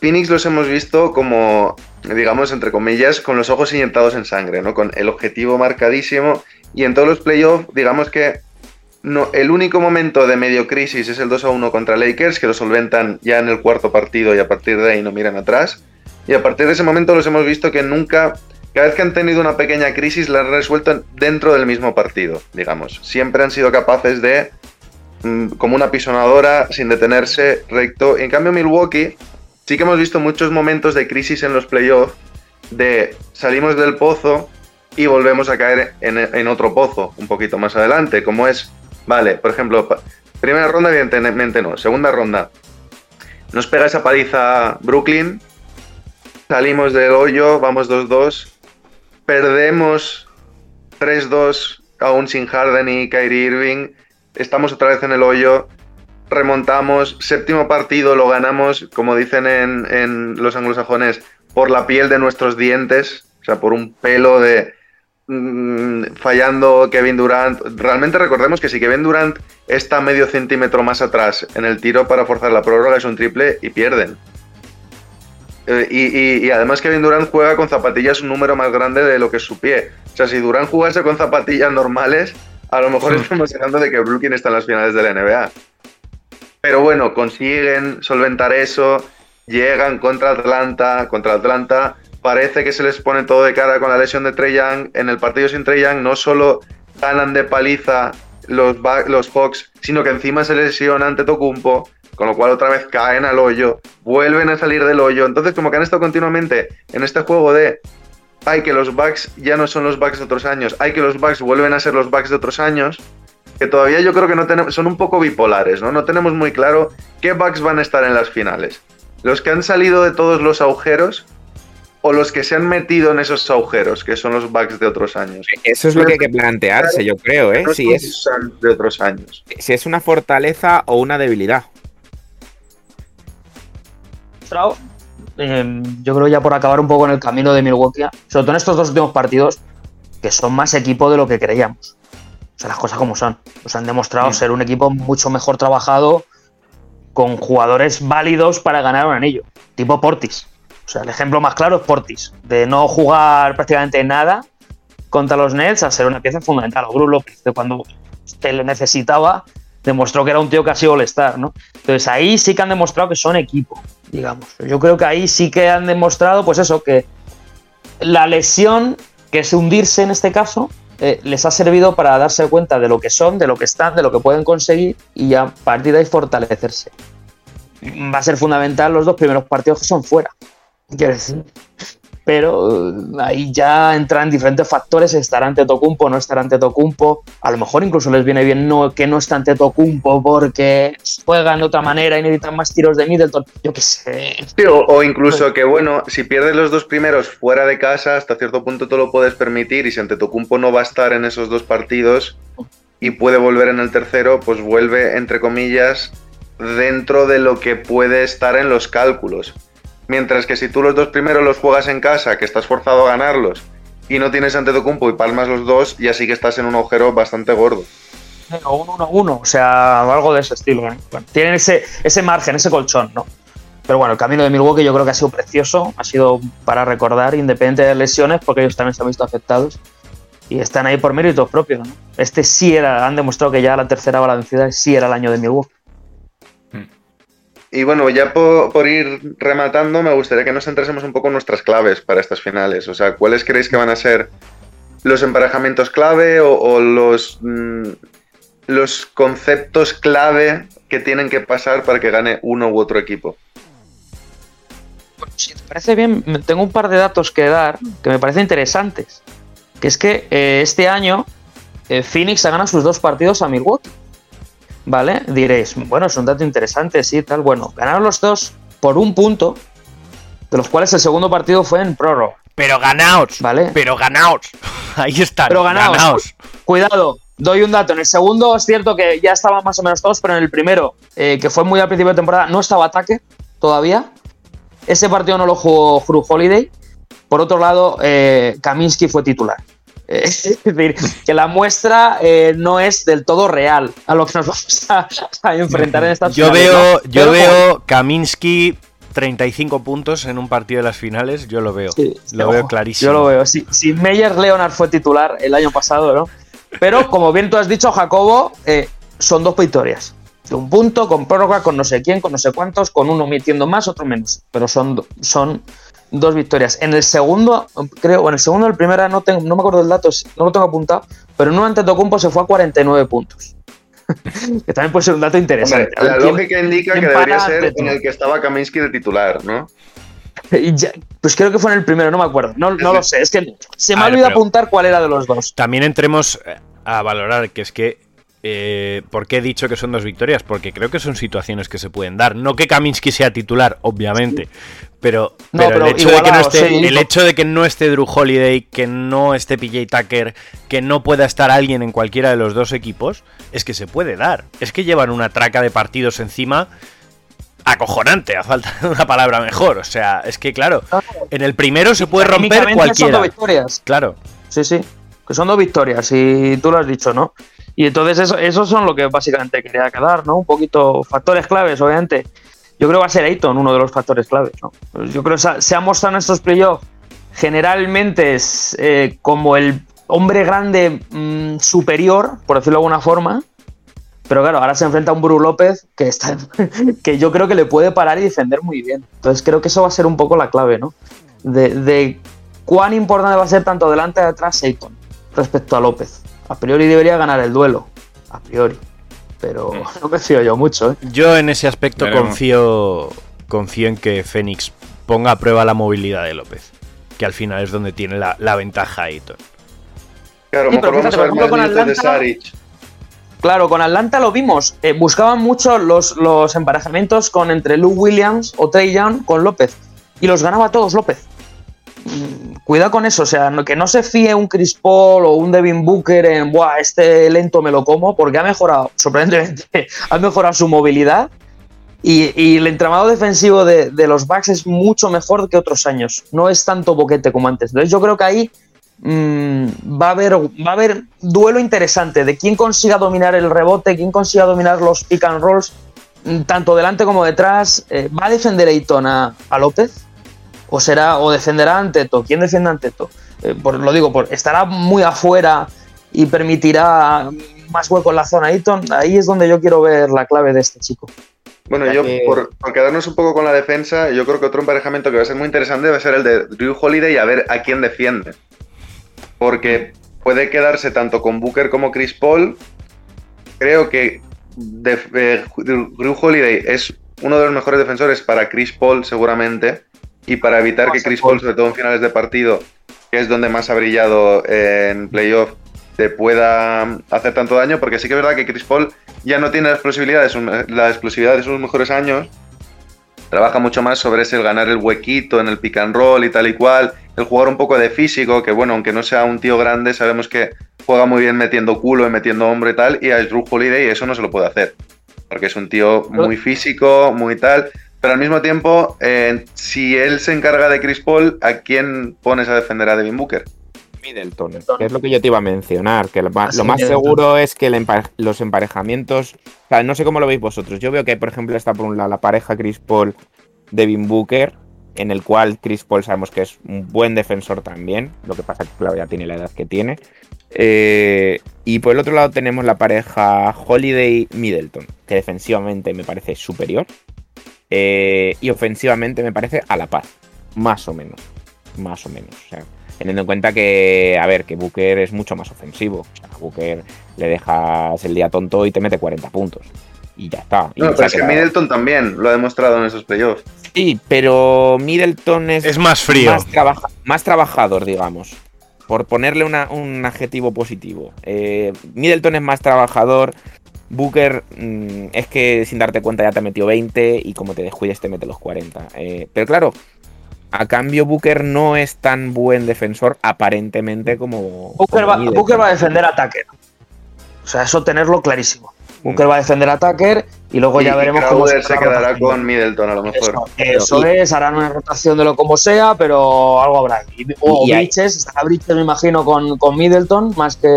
Phoenix los hemos visto como, digamos, entre comillas, con los ojos inyectados en sangre, ¿no? Con el objetivo marcadísimo y en todos los playoffs, digamos que no, el único momento de medio crisis es el 2 a 1 contra Lakers, que lo solventan ya en el cuarto partido y a partir de ahí no miran atrás. Y a partir de ese momento los hemos visto que nunca, cada vez que han tenido una pequeña crisis, la han resuelto dentro del mismo partido, digamos. Siempre han sido capaces de mm, como una pisonadora sin detenerse recto. En cambio, Milwaukee sí que hemos visto muchos momentos de crisis en los playoffs, de salimos del pozo y volvemos a caer en, en otro pozo un poquito más adelante, como es, vale, por ejemplo, primera ronda evidentemente no, segunda ronda, nos pega esa paliza Brooklyn, salimos del hoyo, vamos 2-2, perdemos 3-2 aún sin Harden y Kyrie Irving, estamos otra vez en el hoyo, remontamos, séptimo partido lo ganamos, como dicen en, en los anglosajones, por la piel de nuestros dientes, o sea, por un pelo de mm, fallando Kevin Durant. Realmente recordemos que si Kevin Durant está medio centímetro más atrás en el tiro para forzar la prórroga es un triple y pierden. Eh, y, y- y además Kevin Durant juega con zapatillas un número más grande de lo que es su pie. O sea, si Durant jugase con zapatillas normales, a lo mejor estamos hablando de que Brooklyn está en las finales de la NBA. Pero bueno, consiguen solventar eso, llegan contra Atlanta, contra Atlanta, parece que se les pone todo de cara con la lesión de Trey Young. En el partido sin Trey Young no solo ganan de paliza los, los sino que encima se lesiona ante Tocumpo, con lo cual otra vez caen al hoyo, vuelven a salir del hoyo. Entonces, como que han estado continuamente en este juego de hay que los Bucks ya no son los Bucks de otros años, hay que los Bucks vuelven a ser los Bucks de otros años, que todavía yo creo que no tenemos, son un poco bipolares, ¿no? No tenemos muy claro qué Bucks van a estar en las finales. Los que han salido de todos los agujeros o los que se han metido en esos agujeros, que son los Bucks de otros años. Eso es lo que hay que plantearse, yo creo, ¿eh? Si es, de otros años. si es una fortaleza o una debilidad. eh, yo creo ya por acabar un poco en el camino de Milwaukee, sobre todo en estos dos últimos partidos, que son más equipo de lo que creíamos. O sea, las cosas como son. Nos han demostrado ser un equipo mucho mejor trabajado, con jugadores válidos para ganar un anillo, tipo Portis. O sea, el ejemplo más claro es Portis, de no jugar prácticamente nada contra los Nets a ser una pieza fundamental. O Brook López, de cuando se le necesitaba, demostró que era un tío casi all-star, ¿no? Entonces ahí sí que han demostrado que son equipo, digamos. Yo creo que ahí sí que han demostrado, pues eso, que la lesión, que es hundirse en este caso, eh, les ha servido para darse cuenta de lo que son, de lo que están, de lo que pueden conseguir y a partir de ahí fortalecerse. Va a ser fundamental los dos primeros partidos que son fuera. Quiero decir. Pero eh, ahí ya entran diferentes factores, estará ante Tocumpo, no estará ante Tocumpo. A lo mejor incluso les viene bien que no esté ante Tocumpo porque juegan de otra manera y necesitan más tiros de Middleton. Yo qué sé. Sí, o, o incluso que, bueno, si pierdes los dos primeros fuera de casa, hasta cierto punto te lo puedes permitir y si Antetokounmpo no va a estar en esos dos partidos y puede volver en el tercero, pues vuelve, entre comillas, dentro de lo que puede estar en los cálculos. Mientras que si tú los dos primeros los juegas en casa, que estás forzado a ganarlos, y no tienes Antetokounmpo y palmas los dos, ya sí que estás en un agujero bastante gordo. O un 1-1, o sea, algo de ese estilo. ¿eh? Bueno, tienen ese, ese margen, ese colchón, ¿no? Pero bueno, el camino de Milwaukee yo creo que ha sido precioso, ha sido para recordar, independiente de lesiones, porque ellos también se han visto afectados y están ahí por méritos propios. ¿no? Este sí era, han demostrado que ya la tercera bala vencida sí era el año de Milwaukee. Y bueno, ya por, por ir rematando, me gustaría que nos centrásemos un poco en nuestras claves para estas finales. O sea, ¿cuáles creéis que van a ser los emparejamientos clave o, los, mm, los conceptos clave que tienen que pasar para que gane uno u otro equipo? Si te parece bien, tengo un par de datos que dar que me parecen interesantes. Que es que eh, este año eh, Phoenix ha ganado sus dos partidos a Milwaukee. ¿Vale? Diréis, bueno, es un dato interesante, sí, tal. Bueno, ganaron los dos por un punto, de los cuales el segundo partido fue en prórroga. Pero ganaos. ¿Vale? Pero ganaos. Ahí están. Pero ganaos. ganaos. Cuidado, doy un dato. En el segundo es cierto que ya estaban más o menos todos, pero en el primero, eh, que fue muy al principio de temporada, no estaba ataque todavía. Ese partido no lo jugó Drew Holiday. Por otro lado, eh, Kaminsky fue titular. Es decir, que la muestra eh, no es del todo real a lo que nos vamos a, a enfrentar en estas Yo finales, veo, ¿no? yo Pero, veo Kaminsky 35 puntos en un partido de las finales. Yo lo veo. Sí, lo ojo, veo clarísimo. Yo lo veo. Si, si Meyer Leonard fue titular el año pasado, ¿no? Pero como bien tú has dicho, Jacobo, eh, son dos victorias. De un punto, con prórroga, con no sé quién, con no sé cuántos, con uno metiendo más, otro menos. Pero son, son dos victorias. En el segundo, creo, en el segundo, el primero, no, tengo, no me acuerdo del dato, no lo tengo apuntado, pero en un Antetokounmpo se fue a 49 puntos. que también puede ser un dato interesante. Hombre, la A ver, ¿quién- lógica indica que debería ser en el que estaba Kaminsky de titular, ¿no? Ya- pues creo que fue en el primero, no me acuerdo. No, no lo sé. Es que se me A ha olvidado apuntar cuál era de los dos. También entremos eh, a valorar que es que. Eh, ¿Por qué he dicho que son dos victorias? Porque creo que son situaciones que se pueden dar. No que Kaminsky sea titular, obviamente. Pero, No, pero pero el, hecho de que no esté, sí. el hecho de que no esté Drew Holiday, que no esté PJ Tucker, que no pueda estar alguien en cualquiera de los dos equipos, es que se puede dar. Es que llevan una traca de partidos encima acojonante, a falta de una palabra mejor. O sea, es que claro, en el primero se puede romper Técnicamente Son cualquiera. dos victorias. Claro. Sí, sí. Que son dos victorias y tú lo has dicho, ¿no? Y entonces eso, esos son lo que básicamente quería quedar, ¿no? Un poquito factores claves, obviamente. Yo creo que va a ser Ayton uno de los factores claves, ¿no? Pues Yo creo que se ha- mostrado en estos playoffs generalmente es, eh, como el hombre grande mm, superior, por decirlo de alguna forma. Pero claro, ahora se enfrenta a un Bru López que, está, que yo creo que le puede parar y defender muy bien. Entonces creo que eso va a ser un poco la clave, ¿no? De, de cuán importante va a ser tanto delante de atrás Ayton respecto a López. A priori debería ganar el duelo. A priori. Pero no me fío yo mucho, ¿eh? Yo en ese aspecto Veremos. confío confío en que Fénix ponga a prueba la movilidad de López, que al final es donde tiene la, la ventaja Ayton. Claro, Sí, lo pero mejor vamos fíjate, a ver por más ejemplo, con de Atlanta- Saric. Claro, con Atlanta lo vimos. Eh, buscaban mucho los, los emparejamientos con entre Lou Williams o Trey Young con López. Y los ganaba todos López. Mm, Cuidado con eso, o sea, que no se fíe un Chris Paul o un Devin Booker en, Buah, este lento me lo como, porque ha mejorado, sorprendentemente, ha mejorado su movilidad. Y, el entramado defensivo de, de los Bucks es mucho mejor que otros años. No es tanto boquete como antes. Entonces yo creo que ahí mm, va, a haber, va a haber duelo interesante de quién consiga dominar el rebote, quién consiga dominar los pick and rolls, mm, tanto delante como detrás. Eh, ¿Va a defender Ayton a, a López? ¿O será o defenderá a Anteto? ¿Quién defiende a Anteto? Eh, por, lo digo, por, estará muy afuera y permitirá más hueco en la zona Ayton. Ahí es donde yo quiero ver la clave de este chico. Bueno, Ya yo, que- por, por quedarnos un poco con la defensa, yo creo que otro emparejamiento que va a ser muy interesante va a ser el de Drew Holiday y a ver a quién defiende. Porque puede quedarse tanto con Booker como Chris Paul. Creo que eh, Drew Holiday es uno de los mejores defensores para Chris Paul, seguramente. Y para evitar que Chris Paul. Paul, sobre todo en finales de partido, que es donde más ha brillado en playoff, te pueda hacer tanto daño. Porque sí que es verdad que Chris Paul ya no tiene la explosividad de sus, la explosividad de sus mejores años. Trabaja mucho más sobre ese el ganar el huequito en el pick and roll y tal y cual. El jugar un poco de físico, que bueno, aunque no sea un tío grande, sabemos que juega muy bien metiendo culo y metiendo hombro y tal. Y a Drew Holiday eso no se lo puede hacer. Porque es un tío muy físico, muy tal. Pero al mismo tiempo, eh, si él se encarga de Chris Paul, ¿a quién pones a defender a Devin Booker? Middleton, que es lo que yo te iba a mencionar, que lo, lo más seguro es que los emparejamientos, o sea, no sé cómo lo veis vosotros, yo veo que por ejemplo está por un lado la pareja Chris Paul, Devin Booker, en el cual Chris Paul sabemos que es un buen defensor también, lo que pasa que claro ya tiene la edad que tiene, Eh, y por el otro lado tenemos la pareja Holiday Middleton, que defensivamente me parece superior, eh, y ofensivamente me parece a la paz, más o menos, más o menos, o sea, teniendo en cuenta que, a ver, que Booker es mucho más ofensivo. O sea, a Booker le dejas el día tonto y te mete 40 puntos. Y ya está. Y No, pero es que. Middleton también lo ha demostrado en esos playoffs. Sí, pero Middleton es, Es más frío. más, trabaja- más trabajador, digamos. Por ponerle una- un adjetivo positivo. Eh, Middleton es más trabajador. Booker mm, es que sin darte cuenta ya te metió 20 y como te descuides te mete los 40. Eh, pero claro, a cambio Booker no es tan buen defensor aparentemente como... Booker como va, Middleton. Booker va a defender a Tucker. O sea, eso tenerlo clarísimo. Booker va a defender a Tucker y luego Y- ya y veremos cómo Crowder se la quedará con Middleton a lo mejor. Eso, eso es, harán una rotación de lo como sea, pero algo habrá. Y, o Y Bridges, estará Bridges, me imagino, con, con Middleton, más que.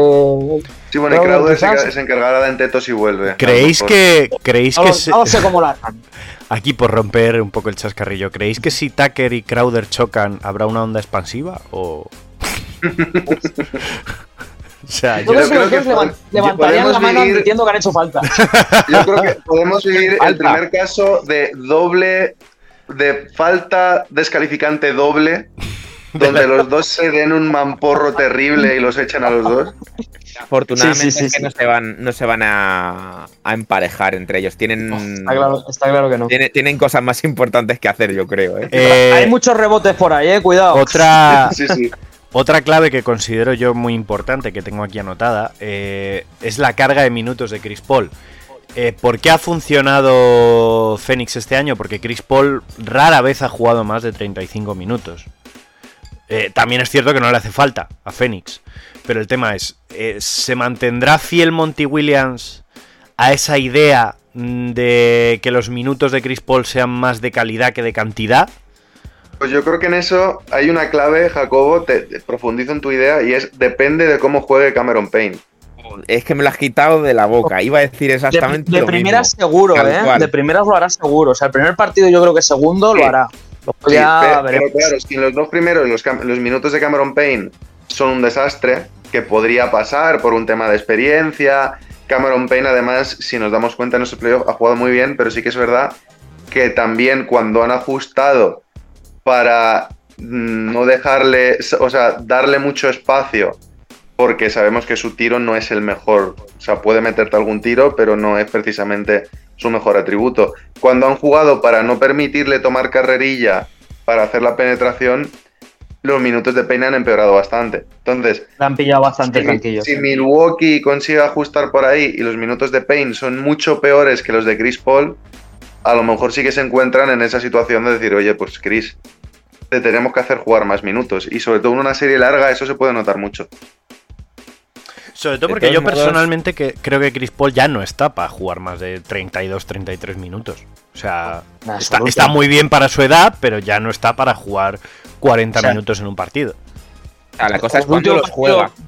Sí, bueno, y Crowder se, se encargará de Enteto si vuelve. ¿Creéis que, creéis No, que se- no sé cómo lo harán. aquí por romper un poco el chascarrillo, ¿creéis que si Tucker y Crowder chocan habrá una onda expansiva o O sea, yo, creo los que pod- levantarían podemos la mano vivir- admitiendo que han hecho falta. Yo creo que podemos vivir el primer caso de doble, de falta descalificante doble, donde los dos se den un mamporro terrible y los echan a los dos. Afortunadamente Sí, sí, sí, es que sí. no se van, no se van a, a emparejar entre ellos. Tienen, Está claro, está claro que no. tiene- tienen cosas más importantes que hacer, yo creo. ¿eh? eh, Hay muchos rebotes por ahí, eh, cuidado. otra, Sí, sí. Otra clave que considero yo muy importante que tengo aquí anotada eh, es la carga de minutos de Chris Paul. Eh, ¿Por qué ha funcionado Phoenix este año? Porque Chris Paul rara vez ha jugado más de 35 minutos. Eh, también es cierto que no le hace falta a Phoenix. Pero el tema es, ¿se mantendrá fiel Monty Williams a esa idea mm, de que los minutos de Chris Paul sean más de calidad que de cantidad? Pues yo creo que en eso hay una clave, Jacobo, te, te profundizo en tu idea, y es depende de cómo juegue Cameron Payne. Es que me lo has quitado de la boca. Iba a decir De, exactamente de lo primeras mismo. seguro, ¿eh? cual. De primeras lo hará seguro. O sea, el primer partido yo creo que segundo lo hará. Sí, ya pe- pero, veremos. claro, si en los dos primeros los, los minutos de Cameron Payne son un desastre, que podría pasar por un tema de experiencia. Cameron Payne, además, si nos damos cuenta en esos playoffs, ha jugado muy bien, pero sí que es verdad que también cuando han ajustado para mm, no dejarle, o sea, darle mucho espacio, porque sabemos que su tiro no es el mejor. O sea, puede meterte algún tiro, pero no es precisamente su mejor atributo. Cuando han jugado para no permitirle tomar carrerilla para hacer la penetración, los minutos de Payne han empeorado bastante. Entonces, Le han pillado bastante si, tranquilo. si Milwaukee consigue ajustar por ahí y los minutos de Payne son mucho peores que los de Chris Paul, a lo mejor sí que se encuentran en esa situación de decir, oye, pues Chris, te tenemos que hacer jugar más minutos. Y sobre todo en una serie larga eso se puede notar mucho. Sobre todo porque yo modos- personalmente que creo que Chris Paul ya no está para jugar más de 32-33 minutos. O sea, En está, está muy bien para su edad, pero ya no está para jugar 40 O sea, minutos en un partido. O sea, la cosa es El cuando último los juega. partido-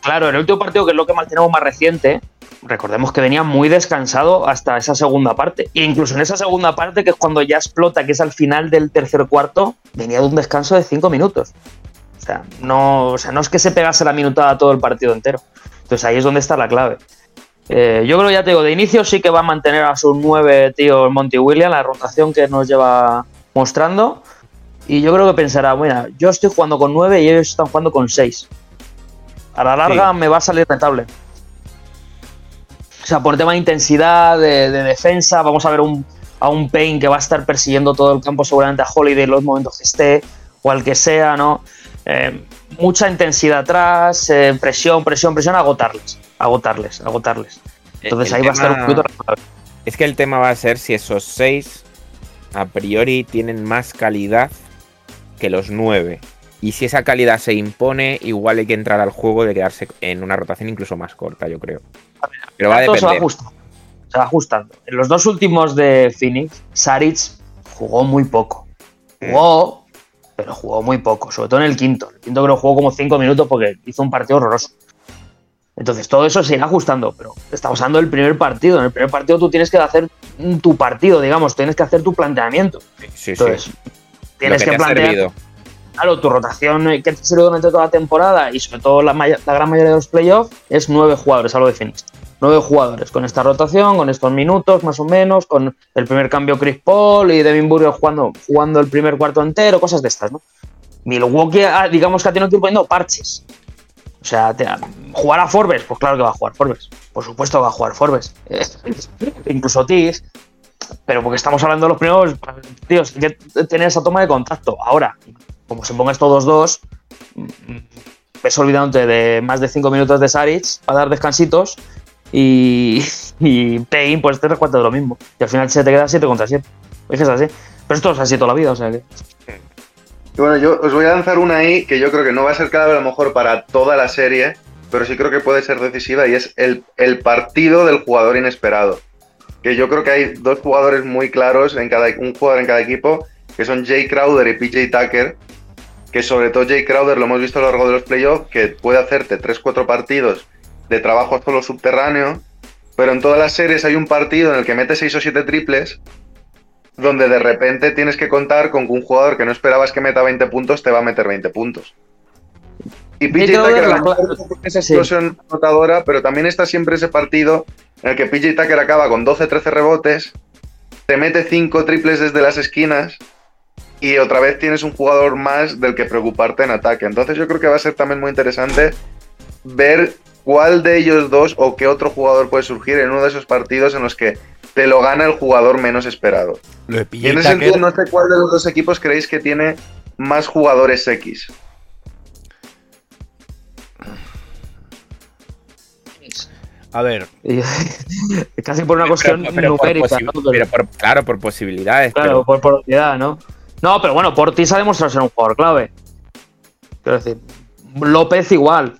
Claro, en el último partido, que es lo que más tenemos más reciente, recordemos que venía muy descansado hasta esa segunda parte. E incluso en esa segunda parte, que es cuando ya explota, que es al final del tercer cuarto, venía de un descanso de cinco minutos. O sea, no, o sea, no es que se pegase la minutada todo el partido entero. Entonces ahí es donde está la clave. Eh, yo creo, ya te digo, de inicio sí que va a mantener a sus nueve tíos Monty Williams, la rotación que nos lleva mostrando. Y yo creo que pensará, mira, yo estoy jugando con nueve y ellos están jugando con seis. A la larga me va a salir rentable. O sea, por tema de intensidad, de, de defensa, vamos a ver un, a un Payne que va a estar persiguiendo todo el campo seguramente a Holiday en los momentos que esté, o al que sea, ¿no? Eh, mucha intensidad atrás, eh, presión, presión, presión, agotarles, agotarles, agotarles. Entonces El ahí va a estar un poquito. Es que el tema va a ser si esos seis a priori tienen más calidad que los nueve. Y si esa calidad se impone, igual hay que entrar al juego de quedarse en una rotación incluso más corta, yo creo. Pero va a Todo se va depender. ajustando. Se va ajustando. En los dos últimos de Phoenix, Saric jugó muy poco. Jugó, pero jugó muy poco. Sobre todo en el quinto. El quinto creo que jugó como cinco minutos porque hizo un partido horroroso. Entonces todo eso se irá ajustando, pero estamos hablando del primer partido. En el primer partido tú tienes que hacer tu partido, digamos, tienes que hacer tu planteamiento. Sí, sí. Entonces, tienes que que, plantear. Claro, tu rotación eh, que te sirve durante toda la temporada y sobre todo la, la gran mayoría de los playoffs es nueve jugadores, hablo de Phoenix. Nueve jugadores con esta rotación, con estos minutos más o menos, con el primer cambio Chris Paul y Devin Booker jugando, jugando el primer cuarto entero, cosas de estas, ¿no? Milwaukee, ah, digamos que ha tenido que ir parches. O sea, jugar a Forbes, pues claro que va a jugar Forbes. Por supuesto que va a jugar Forbes. Incluso Tis. Pero porque estamos hablando de los primeros, tíos, que tener esa toma de contacto. Ahora, como se ponga estos dos, mm, ves olvidándote de más de 5 minutos de Saric para dar descansitos y, y Payne, pues te recuerda de lo mismo. Y al final se te queda 7 contra 7. Es es así. Pero esto es así toda la vida, o sea que. Y bueno, yo os voy a lanzar una ahí que yo creo que no va a ser clave a lo mejor para toda la serie, pero sí creo que puede ser decisiva y es el, el partido del jugador inesperado. Que yo creo que hay dos jugadores muy claros, en cada, un jugador en cada equipo, que son Jay Crowder y PJ Tucker, que sobre todo Jay Crowder lo hemos visto a lo largo de los playoffs, que puede hacerte 3-4 partidos de trabajo solo subterráneo, pero en todas las series hay un partido en el que mete 6 o 7 triples donde de repente tienes que contar con que un jugador que no esperabas que meta 20 puntos te va a meter 20 puntos. Y PJ Tucker la sí. explosión anotadora, pero también está siempre ese partido en el que PJ Tucker acaba con 12-13 rebotes, te mete 5 triples desde las esquinas y otra vez tienes un jugador más del que preocuparte en ataque. Entonces yo creo que va a ser también muy interesante ver cuál de ellos dos o qué otro jugador puede surgir en uno de esos partidos en los que te lo gana el jugador menos esperado. Lo Y en ese sentido, no sé cuál de los dos equipos creéis que tiene más jugadores X. a ver, casi por una cuestión Pero- pero por numérica, ¿no? Pero- pero por- claro, por posibilidades. Claro, pero- por probabilidad, ¿no? No, pero bueno, Portis ha demostrado ser un jugador clave. Quiero decir, López igual.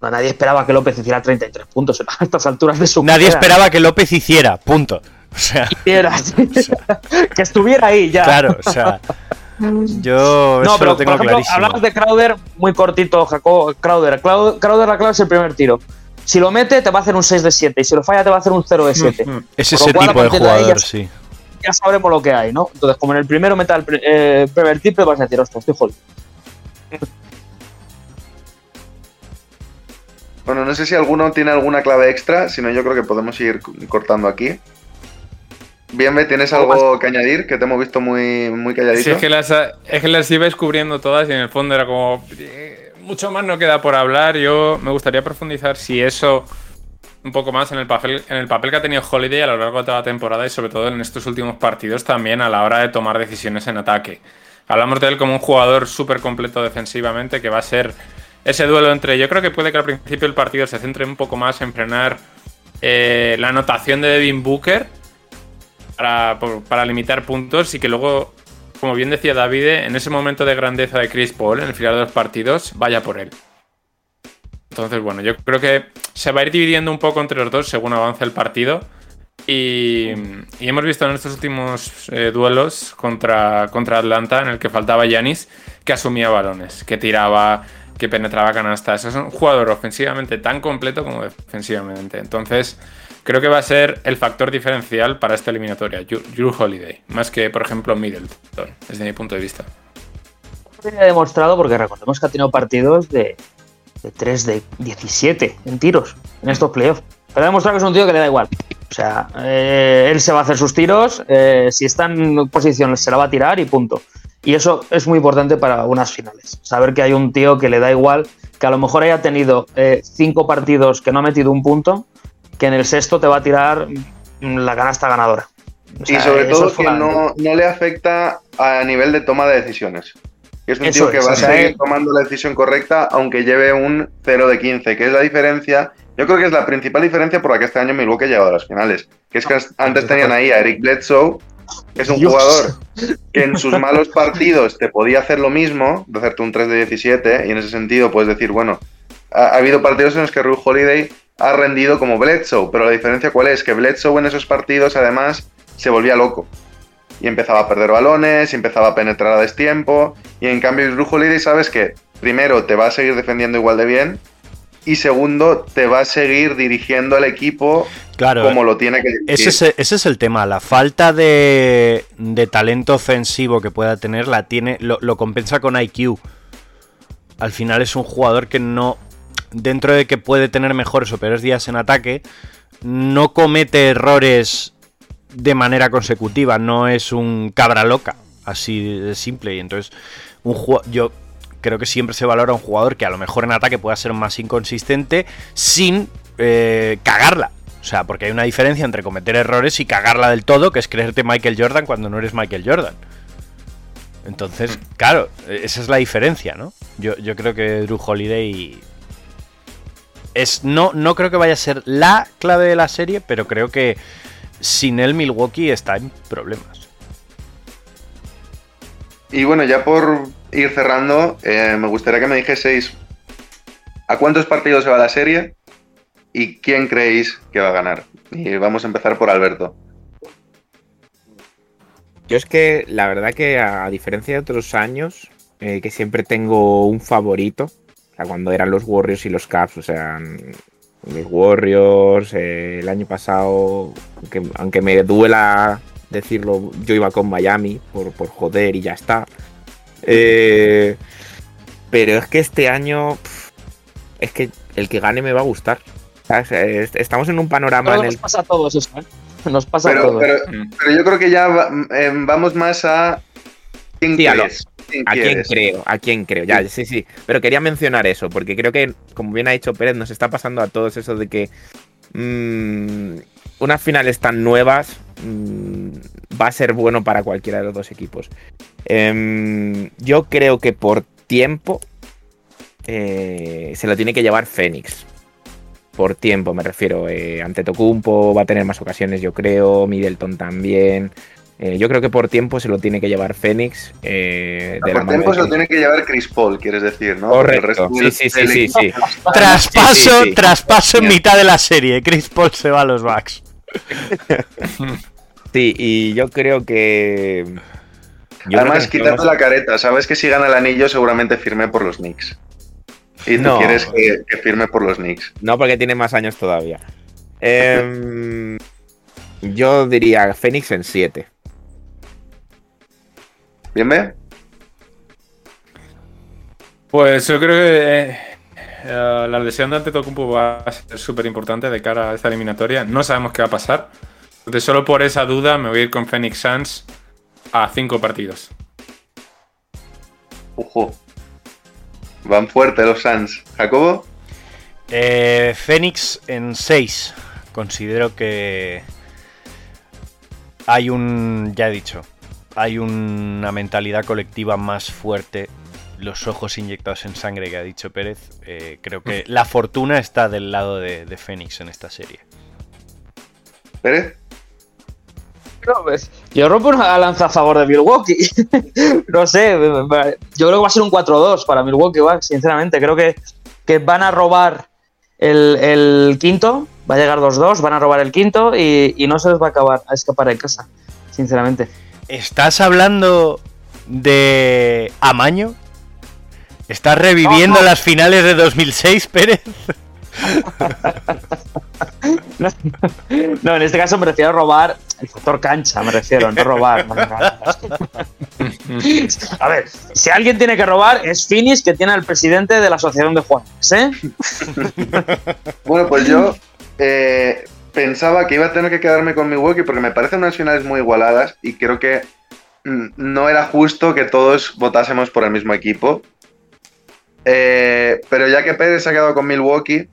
No, nadie esperaba que López hiciera 33 puntos a estas alturas de su nadie carrera. esperaba que López hiciera, punto. O sea, Hiciera, que estuviera ahí ya. claro, o sea, yo No, eso pero lo tengo por ejemplo, clarísimo. hablabas de Crowder, muy cortito, Jacob. Crowder. Crowder, la clave es el primer tiro. Si lo mete, te va a hacer un 6 de 7. Y si lo falla, te va a hacer un 0 de 7. Es por lo ese tipo de jugador, sí. Ya sabremos lo que hay, ¿no? Entonces, como en el primero meta el eh, primer triple, vas a decir, ostras, estoy jodido. Bueno, no sé si alguno tiene alguna clave extra, si no yo creo que podemos ir cortando aquí. Bien, ¿me ¿tienes algo que añadir? Que te hemos visto muy, muy calladito. Sí, es que, las, es que las ibais cubriendo todas y en el fondo era como. eh, Mucho más no queda por hablar. Yo me gustaría profundizar si eso. Un poco más en el papel, en el papel que ha tenido Holiday a lo largo de toda la temporada y sobre todo en estos últimos partidos también a la hora de tomar decisiones en ataque. Hablamos de él como un jugador súper completo defensivamente que va a ser ese duelo entre. Yo creo que puede que al principio del partido se centre un poco más en frenar eh, la anotación de Devin Booker para, para limitar puntos y que luego, como bien decía David, en ese momento de grandeza de Chris Paul en el final de los partidos, vaya por él. Entonces, bueno, yo creo que se va a ir dividiendo un poco entre los dos según avance el partido. Y, hemos visto en estos últimos eh, duelos contra, contra Atlanta, en el que faltaba Yanis, que asumía balones, que tiraba, que penetraba canastas. Es un jugador ofensivamente tan completo como defensivamente. Entonces, creo que va a ser el factor diferencial para esta eliminatoria, Drew Holiday, más que, por ejemplo, Middleton, desde mi punto de vista. ha demostrado, porque recordemos que ha tenido partidos de, de 3 de 17 en tiros en estos playoffs. Pero ha demostrado que es un tío que le da igual. O sea, eh, él se va a hacer sus tiros, eh, si está en posición se la va a tirar y punto. Y eso es muy importante para unas finales. Saber que hay un tío que le da igual, que a lo mejor haya tenido eh, cinco partidos que no ha metido un punto, que en el sexto te va a tirar mm, la canasta ganadora. O sea, y sobre todo es que no, no le afecta a nivel de toma de decisiones. Que es un Eso tío que es, va a seguir tomando la decisión correcta aunque lleve un 0 de 15, que es la diferencia. Yo creo que es la principal diferencia por la que este año Milwaukee ha llegado a las finales. Que es que antes tenían ahí a Eric Bledsoe, que es un Dios. jugador que en sus malos partidos te podía hacer lo mismo, de hacerte un 3 de 17, y en ese sentido puedes decir, bueno, ha, ha habido partidos en los que Ru Holiday ha rendido como Bledsoe, pero la diferencia cuál es, que Bledsoe en esos partidos además se volvía loco. Y empezaba a perder balones, y empezaba a penetrar a destiempo, y en cambio Ru Holiday sabes que primero te va a seguir defendiendo igual de bien, y segundo te va a seguir dirigiendo al equipo Claro, como lo tiene que dirigir. ese es, ese es el tema. La falta de, de talento ofensivo que pueda tener la tiene, lo, lo compensa con IQ. Al final es un jugador que no, dentro de que puede tener mejores o peores días en ataque, no comete errores de manera consecutiva. No es un cabra loca, así de simple. Y entonces, un yo creo que siempre se valora un jugador que a lo mejor en ataque pueda ser más inconsistente sin eh, cagarla. O sea, porque hay una diferencia entre cometer errores y cagarla del todo, que es creerte Michael Jordan cuando no eres Michael Jordan. Entonces, claro, esa es la diferencia, ¿no? Yo, yo creo que Drew Holiday es no, no creo que vaya a ser la clave de la serie, pero creo que sin él Milwaukee está en problemas. Y bueno, ya por ir cerrando, eh, me gustaría que me dijeseis a cuántos partidos se va la serie y quién creéis que va a ganar. Y vamos a empezar por Alberto. Yo es que la verdad que a, diferencia de otros años, eh, que siempre tengo un favorito, o sea, cuando eran los Warriors y los Cavs, o sea, los Warriors, eh, el año pasado, aunque, aunque me duela decirlo, yo iba con Miami por, por joder y ya está. Eh, pero es que este año, es que el que gane me va a gustar. ¿sabes? Estamos en un panorama en el nos pasa a todos eso, ¿eh? Nos pasa a Pero, todos. pero, pero yo creo que ya va- eh, vamos más a quién Sí, a. ¿Quién ¿A quién quieres? creo? ¿A quién creo? Ya, sí, sí. Pero quería mencionar eso, porque creo que, como bien ha dicho Pérez, nos está pasando a todos eso de que mm, unas finales tan nuevas mm, va a ser bueno para cualquiera de los dos equipos. Em, yo creo que por tiempo eh, se lo tiene que llevar Fénix. Por tiempo, me refiero. Eh, ante Tocumpo va a tener más ocasiones, yo creo. Middleton también. Eh, yo creo que por tiempo se lo tiene que llevar Fénix. eh, de Por tiempo de se lo tiene que llevar Chris Paul, quieres decir, ¿no? Correcto. resto Sí, sí, sí, sí, sí. Traspaso, Sí, sí, sí. traspaso en mitad de la serie. Chris Paul se va a los Bucks. Sí, y yo creo que. yo Además, creo que quítate nos- la careta. Sabes que si gana el anillo, seguramente firme por los Knicks. Y tú No. quieres que, que firme por los Knicks. No, porque tiene más años todavía. Em, yo diría Fénix en 7. ¿Bien, ve? Pues yo creo que eh, eh, la lesión de Antetokounmpo va a ser súper importante de cara a esta eliminatoria. No sabemos qué va a pasar. Entonces, solo por esa duda me voy a ir con Phoenix Suns a cinco partidos. Ojo. Van fuerte los Suns. ¿Jacobo? Eh, Fénix en 6. Considero que hay un, ya he dicho, hay una mentalidad colectiva más fuerte. Los ojos inyectados en sangre que ha dicho Pérez. Eh, creo que la fortuna está del lado de, de Fénix en esta serie. ¿Pérez? No, pues, yo rompo una lanza a favor de Milwaukee. no sé, yo creo que va a ser un 4-2 para Milwaukee, sinceramente. Creo que, que van a robar el, el quinto, va a llegar 2-2, van a robar el quinto y, y no se les va a acabar a escapar en casa, sinceramente. ¿Estás hablando de Amaño? ¿Estás reviviendo No, no. las finales de 2006, Pérez? No, en este caso me refiero a robar el factor cancha, me refiero, no robar. A ver, si alguien tiene que robar es Finis, que tiene al presidente de la asociación de jugadores, ¿eh? Bueno, pues yo eh, pensaba que iba a tener que quedarme con Milwaukee porque me parecen unas finales muy igualadas y creo que mm, no era justo que todos votásemos por el mismo equipo. Eh, pero ya que Pérez se ha quedado con Milwaukee,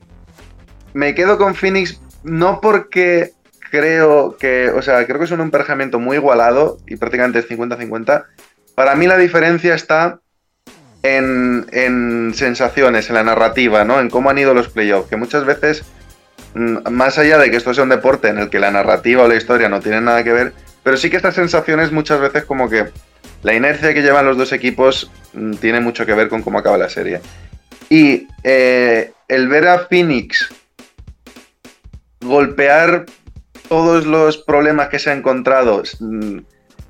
me quedo con Phoenix no porque creo que, o sea, creo que es un emparejamiento muy igualado y prácticamente es 50-50. Para mí la diferencia está en, en sensaciones, en la narrativa, ¿no? En cómo han ido los playoffs, que muchas veces, más allá de que esto sea un deporte en el que la narrativa o la historia no tienen nada que ver, pero sí que estas sensaciones muchas veces como que la inercia que llevan los dos equipos mm, tiene mucho que ver con cómo acaba la serie. Y eh, el ver a Phoenix golpear todos los problemas que se ha encontrado, mm,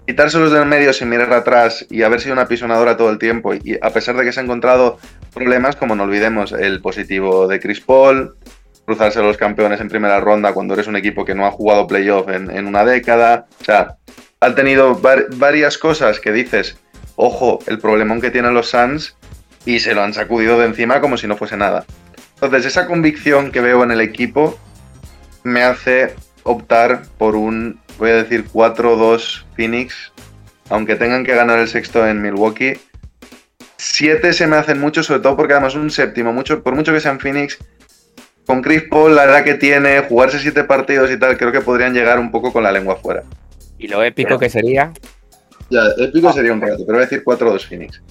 quitárselos del medio sin mirar atrás y haber sido una pisonadora todo el tiempo, y a pesar de que se ha encontrado problemas, como no olvidemos el positivo de Chris Paul, cruzarse a los campeones en primera ronda cuando eres un equipo que no ha jugado playoff en, una década, o sea, han tenido var- varias cosas que dices, ojo, el problemón que tienen los Suns, y se lo han sacudido de encima como si no fuese nada. Entonces, esa convicción que veo en el equipo me hace optar por un, voy a decir, 4-2 Phoenix, aunque tengan que ganar el sexto en Milwaukee. Siete se me hacen mucho, sobre todo porque además un séptimo, mucho, por mucho que sean Phoenix, con Chris Paul, la edad que tiene, jugarse siete partidos y tal, creo que podrían llegar un poco con la lengua fuera. Y lo épico que sería. Ya, épico sería un rato, pero voy a decir 4-2 Phoenix.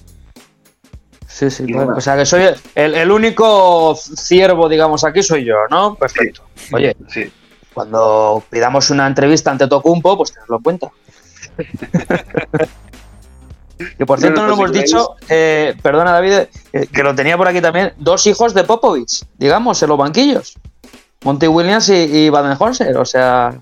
Sí, sí, claro. O sea, que soy el, el único ciervo, digamos, aquí soy yo, ¿no? Perfecto. Oye, Sí. cuando pidamos una entrevista ante Tocumpo, pues tenedlo en cuenta. que por cierto, no lo hemos dicho, eh, perdona David, eh, que lo tenía por aquí también, dos hijos de Popovich, digamos, en los banquillos. Monty Williams y, y Baden-Holzer, o sea,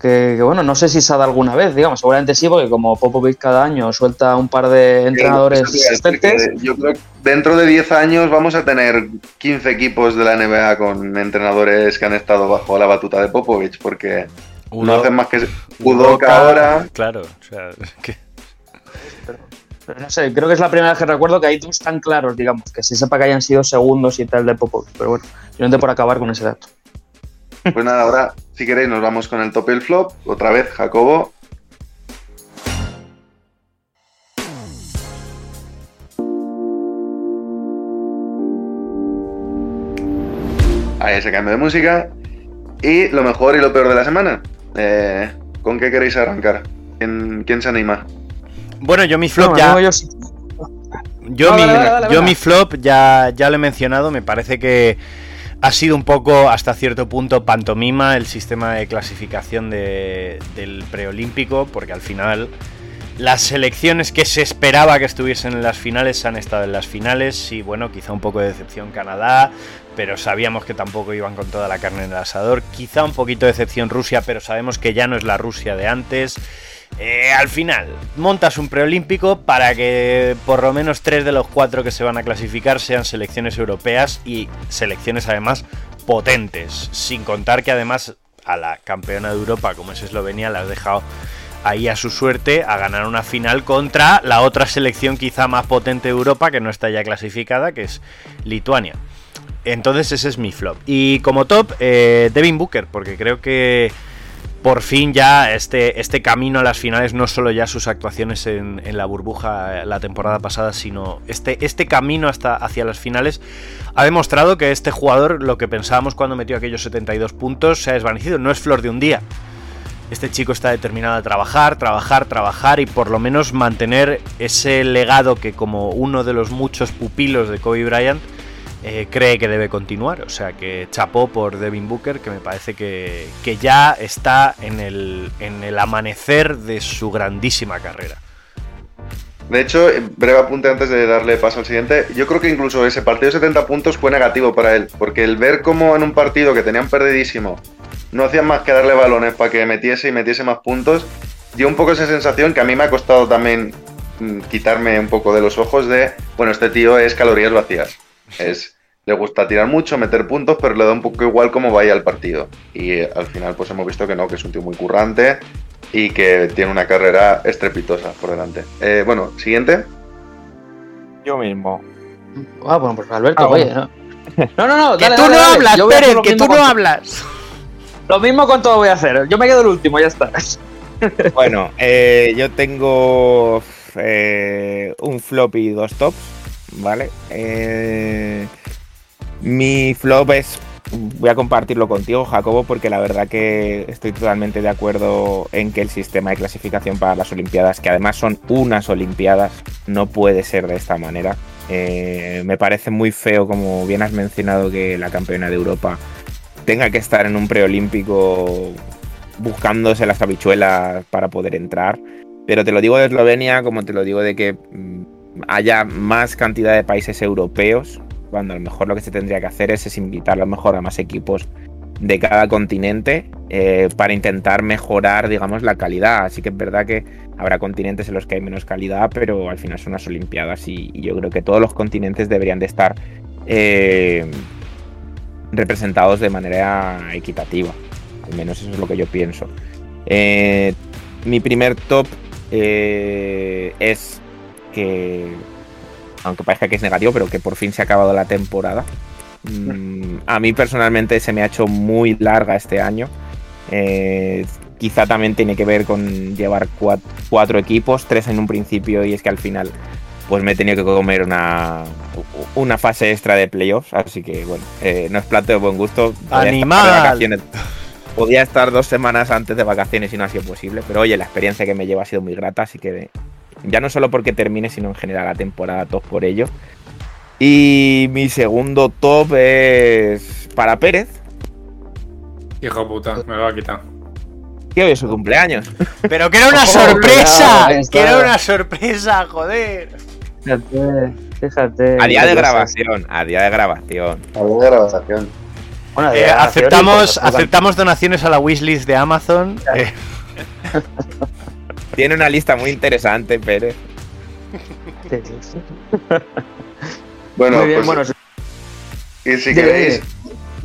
que, que, bueno, no sé si se ha dado alguna vez, digamos, seguramente sí, porque como Popovich cada año suelta un par de entrenadores asistentes, que Yo creo que dentro de 10 años vamos a tener 15 equipos de la NBA con entrenadores que han estado bajo la batuta de Popovich, porque no hacen más que Udoka ahora. Claro, o sea, es que- Pero no sé, creo que es la primera vez que recuerdo que hay dos tan claros, digamos, que se sepa que hayan sido segundos y tal de Popovich. Pero bueno, simplemente por acabar con ese dato. Pues nada, ahora, si queréis, nos vamos con el top y el flop. Otra vez, Jacobo. Ahí ese cambio de música. Y lo mejor y lo peor de la semana. Eh, ¿Con qué queréis arrancar? ¿Quién, quién se anima? Bueno, yo mi flop No, ya. yo sí. Yo, No, mi, dale, dale, dale, yo venga. mi flop ya, ya lo he mencionado, me parece que ha sido un poco hasta cierto punto pantomima el sistema de clasificación de- del preolímpico, porque al final las selecciones que se esperaba que estuviesen en las finales han estado en las finales y bueno, quizá un poco de decepción Canadá, pero sabíamos que tampoco iban con toda la carne en el asador, quizá un poquito de decepción Rusia, pero sabemos que ya no es la Rusia de antes. Eh, al final, montas un preolímpico para que por lo menos tres de los cuatro que se van a clasificar sean selecciones europeas y selecciones además potentes. Sin contar que además a la campeona de Europa, como es Eslovenia, la has dejado ahí a su suerte a ganar una final contra la otra selección quizá más potente de Europa que no está ya clasificada, que es Lituania. Entonces ese es mi flop. Y como top, eh, Devin Booker, porque creo que por fin ya este, este camino a las finales, no solo ya sus actuaciones en, en la burbuja eh, la temporada pasada, sino este, este camino hasta hacia las finales, ha demostrado que este jugador, lo que pensábamos cuando metió aquellos 72 puntos, se ha desvanecido. No es flor de un día. Este chico está determinado a trabajar, trabajar, trabajar y por lo menos mantener ese legado que como uno de los muchos pupilos de Kobe Bryant eh, cree que debe continuar. O sea que chapó por Devin Booker, que me parece que, que ya está en el, en el amanecer de su grandísima carrera. De hecho, breve apunte antes de darle paso al siguiente. Yo creo que incluso ese partido de 70 puntos fue negativo para él, porque el ver cómo en un partido que tenían perdidísimo no hacían más que darle balones para que metiese y metiese más puntos, dio un poco esa sensación que a mí me ha costado también mm, quitarme un poco de los ojos de, bueno, este tío es calorías vacías. Es, le gusta tirar mucho, meter puntos, pero le da un poco igual cómo vaya el partido. Y eh, al final pues hemos visto que no, que es un tío muy currante y que tiene una carrera estrepitosa por delante. Eh, bueno, siguiente. Yo mismo. Ah, bueno, pues Alberto, Ah, oye, bueno. no. No, no, no, Que tú dale, no dale. hablas, Pérez, que tú no con- hablas. Lo mismo con todo voy a hacer. Yo me quedo el último, ya está. Bueno, eh, yo tengo eh, un flop y dos tops, ¿vale? Eh, mi flop es, voy a compartirlo contigo, Jacobo, porque la verdad que estoy totalmente de acuerdo en que el sistema de clasificación para las Olimpiadas, que además son unas Olimpiadas, no puede ser de esta manera. Eh, me parece muy feo, como bien has mencionado, que la campeona de Europa tenga que estar en un preolímpico buscándose las habichuelas para poder entrar. Pero te lo digo de Eslovenia, como te lo digo de que mm, haya más cantidad de países europeos, cuando a lo mejor lo que se tendría que hacer es, invitar a lo mejor a más equipos de cada continente eh, para intentar mejorar, digamos, la calidad. Así que es verdad que habrá continentes en los que hay menos calidad, pero al final son unas Olimpiadas y, yo creo que todos los continentes deberían de estar eh, representados de manera equitativa. Al menos eso es lo que yo pienso. Eh, mi primer top es que, aunque parezca que es negativo, pero que por fin se ha acabado la temporada. Mm, a mí personalmente se me ha hecho muy larga este año. Eh, quizá también tiene que ver con llevar cuat- cuatro, equipos, tres en un principio, y es que al final pues me he tenido que comer una, una fase extra de playoffs. Así que bueno, eh, no es plato de buen gusto. ¡Animal! Podía estar dos semanas antes de vacaciones y no ha sido posible, pero oye, la experiencia que me lleva ha sido muy grata, así que ya no solo porque termine, sino en general la temporada top por ello. Y mi segundo top es para Pérez, Hijo puta, me lo ha quitado. que hoy es su cumpleaños. Pero que era una Ojo, sorpresa. Que era una sorpresa, joder. Fíjate, fíjate. A día de grabación, a día de grabación. Hablo de grabación. Bueno, de Eh, aceptamos, aceptamos donaciones a la wishlist de Amazon. Eh, Tiene una lista muy interesante, Pérez. Bueno, Muy bien, pues, bueno, y si queréis,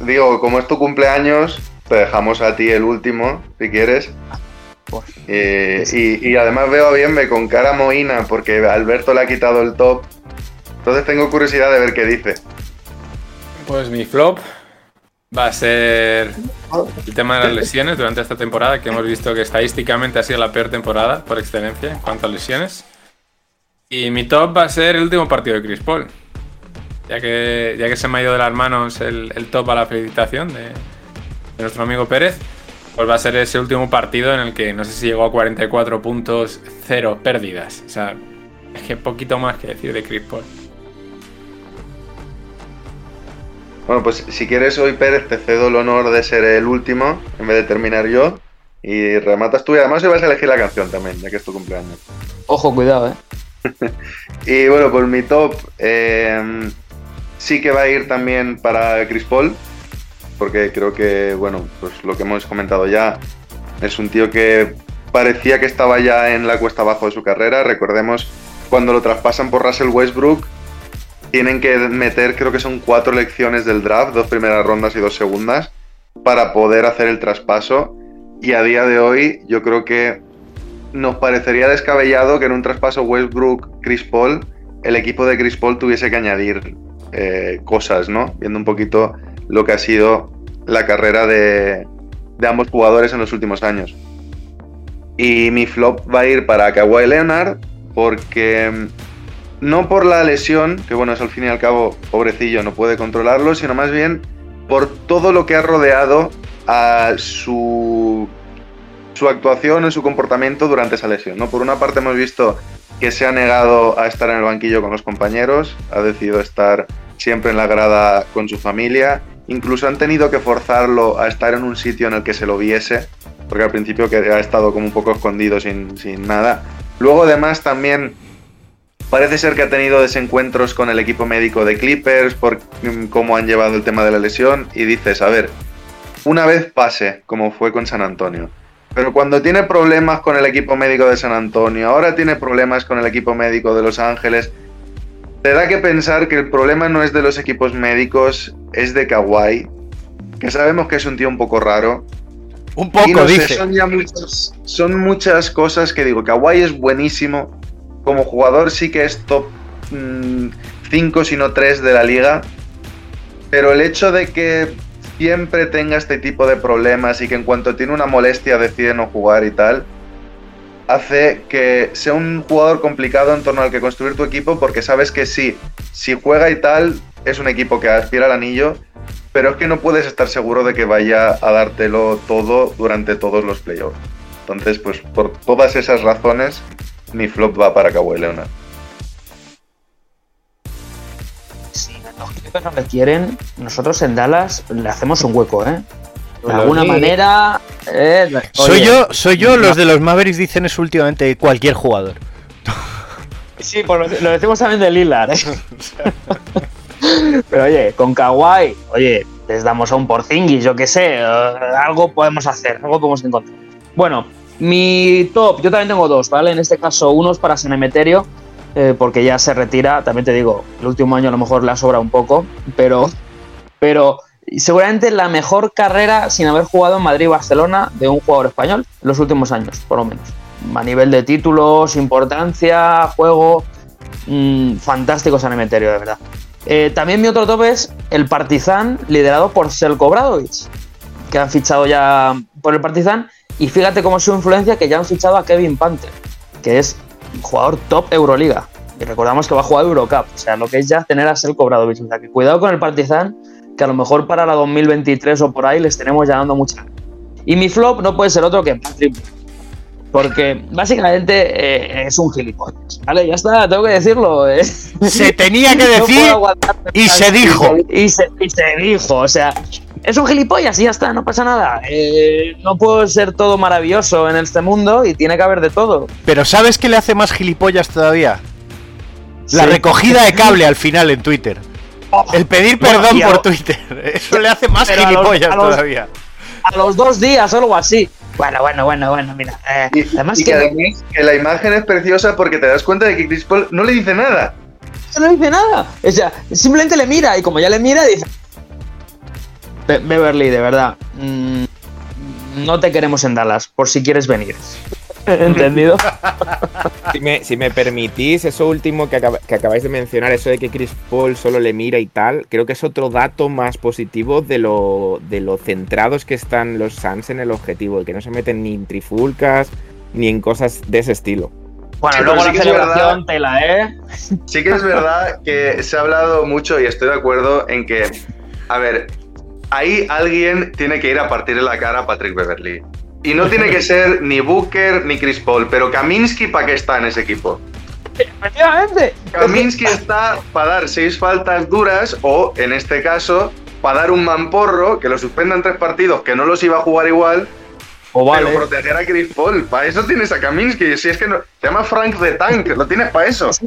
digo, como es tu cumpleaños, te dejamos a ti el último, si quieres. pues, Eh, y, y además veo a Bienve con cara mohina porque Alberto le ha quitado el top. Entonces tengo curiosidad de ver qué dice. Pues mi flop va a ser el tema de las lesiones durante esta temporada, que hemos visto que estadísticamente ha sido la peor temporada por excelencia en cuanto a lesiones. Y mi top va a ser el último partido de Chris Paul. Ya que, ya que se me ha ido de las manos el, el top a la felicitación de, de nuestro amigo Pérez, pues va a ser ese último partido en el que no sé si llegó a 44 puntos, cero pérdidas. O sea, es que poquito más que decir de Chris Paul. Bueno, pues si quieres hoy Pérez te cedo el honor de ser el último en vez de terminar yo. Y rematas tú y además hoy vas a elegir la canción también, ya que es tu cumpleaños. Ojo, cuidado, eh. Y bueno, pues mi top eh, sí que va a ir también para Chris Paul, porque creo que, bueno, pues lo que hemos comentado ya, es un tío que parecía que estaba ya en la cuesta abajo de su carrera. Recordemos cuando lo traspasan por Russell Westbrook, tienen que meter, creo que son cuatro elecciones del draft, dos primeras rondas y dos segundas, para poder hacer el traspaso. Y a día de hoy, yo creo que nos parecería descabellado que en un traspaso Westbrook-Chris Paul, el equipo de Chris Paul tuviese que añadir eh, cosas, ¿no? Viendo un poquito lo que ha sido la carrera de, de ambos jugadores en los últimos años. Y mi flop va a ir para Kawhi Leonard porque no por la lesión, que bueno, es al fin y al cabo, pobrecillo, no puede controlarlo, sino más bien por todo lo que ha rodeado a su, su actuación y su comportamiento durante esa lesión. ¿no? Por una parte hemos visto que se ha negado a estar en el banquillo con los compañeros, ha decidido estar siempre en la grada con su familia, incluso han tenido que forzarlo a estar en un sitio en el que se lo viese, porque al principio que ha estado como un poco escondido sin, sin nada. Luego además también parece ser que ha tenido desencuentros con el equipo médico de Clippers por mm, cómo han llevado el tema de la lesión y dices, a ver, una vez pase, como fue con San Antonio, pero cuando tiene problemas con el equipo médico de San Antonio, ahora tiene problemas con el equipo médico de Los Ángeles, te da que pensar que el problema no es de los equipos médicos, es de Kawhi, que sabemos que es un tío un poco raro. un y poco, sé, dice. son ya muchas, son muchas cosas que digo, Kawhi es buenísimo, como jugador sí que es top 5, si no 3 de la liga, pero el hecho de que siempre tenga este tipo de problemas y que en cuanto tiene una molestia decide no jugar y tal, hace que sea un jugador complicado en torno al que construir tu equipo porque sabes que sí, si juega y tal, es un equipo que aspira al anillo, pero es que no puedes estar seguro de que vaya a dártelo todo durante todos los playoffs. Entonces, pues por todas esas razones, mi flop va para Kawhi Leonard. Si los Clippers no le quieren, nosotros en Dallas le hacemos un hueco, ¿eh? De alguna sí. manera. eh, Soy oye, yo, soy yo, los de los Mavericks dicen eso últimamente cualquier jugador. Sí, pues lo, lo decimos también de Lillard, ¿eh? Pero oye, con Kawhi, oye, les damos a un Porzingis, yo qué sé, eh, algo podemos hacer, algo podemos encontrar. Bueno, mi top, yo también tengo dos, ¿vale? En este caso, uno es para San Emeterio, eh, porque ya se retira, también te digo, el último año a lo mejor le ha sobrado un poco, pero, pero seguramente la mejor carrera sin haber jugado en Madrid Barcelona de un jugador español en los últimos años, por lo menos. A nivel de títulos, importancia, juego, mm, fantástico San Emeterio, de verdad. Eh, también mi otro top es el Partizan, liderado por Selko Bradovic, que han fichado ya por el Partizan. Y fíjate cómo es su influencia que ya han fichado a Kevin Panther, que es jugador top Euroliga. Y recordamos que va a jugar Eurocup, o sea, lo que es ya tener a Selko Bradovic. O sea, que cuidado con el Partizan, que a lo mejor para la 2023 o por ahí les tenemos ya dando mucha. Y mi flop no puede ser otro que Patrick porque básicamente eh, es un gilipollas. Vale, ya está, tengo que decirlo. eh. Se tenía que decir y se dijo. Y se, y se dijo, o sea, es un gilipollas y ya está, no pasa nada. Eh, no puedo ser todo maravilloso en este mundo y tiene que haber de todo. Pero ¿sabes qué le hace más gilipollas todavía? La Sí. recogida de cable al final en Twitter. El pedir perdón por lo- Twitter. Eso le hace más Pero a los- gilipollas a los- todavía. A los dos días o algo así. Bueno, bueno, bueno, bueno, mira. eh, Y, además y que que además que la imagen es preciosa porque te das cuenta de que Chris Paul no le dice nada. no dice nada. O sea, simplemente le mira y como ya le mira, dice. Be- Beverly, de verdad. mm, no te queremos en Dallas, por si quieres venir. ¿Entendido? Si me, si me permitís, eso último que, acaba- que acabáis de mencionar, eso de que Chris Paul solo le mira y tal, creo que es otro dato más positivo de lo, de lo centrados que están los Suns en el objetivo, que no se meten ni en trifulcas ni en cosas de ese estilo. Bueno, Sí, luego la sí que es celebración, verdad. tela, ¿eh? Sí que es verdad que se ha hablado mucho y estoy de acuerdo en que, a ver, ahí alguien tiene que ir a partirle la cara a Patrick Beverly. Y no tiene que ser ni Booker ni Chris Paul, pero Kaminsky para qué está en ese equipo. Efectivamente. Kaminsky está para dar seis faltas duras o, en este caso, para dar un mamporro que lo suspendan tres partidos que no los iba a jugar igual, O vale. pero proteger a Chris Paul. Para eso tienes a Kaminsky. Si es que no, se llama Frank the Tank, lo tienes para eso.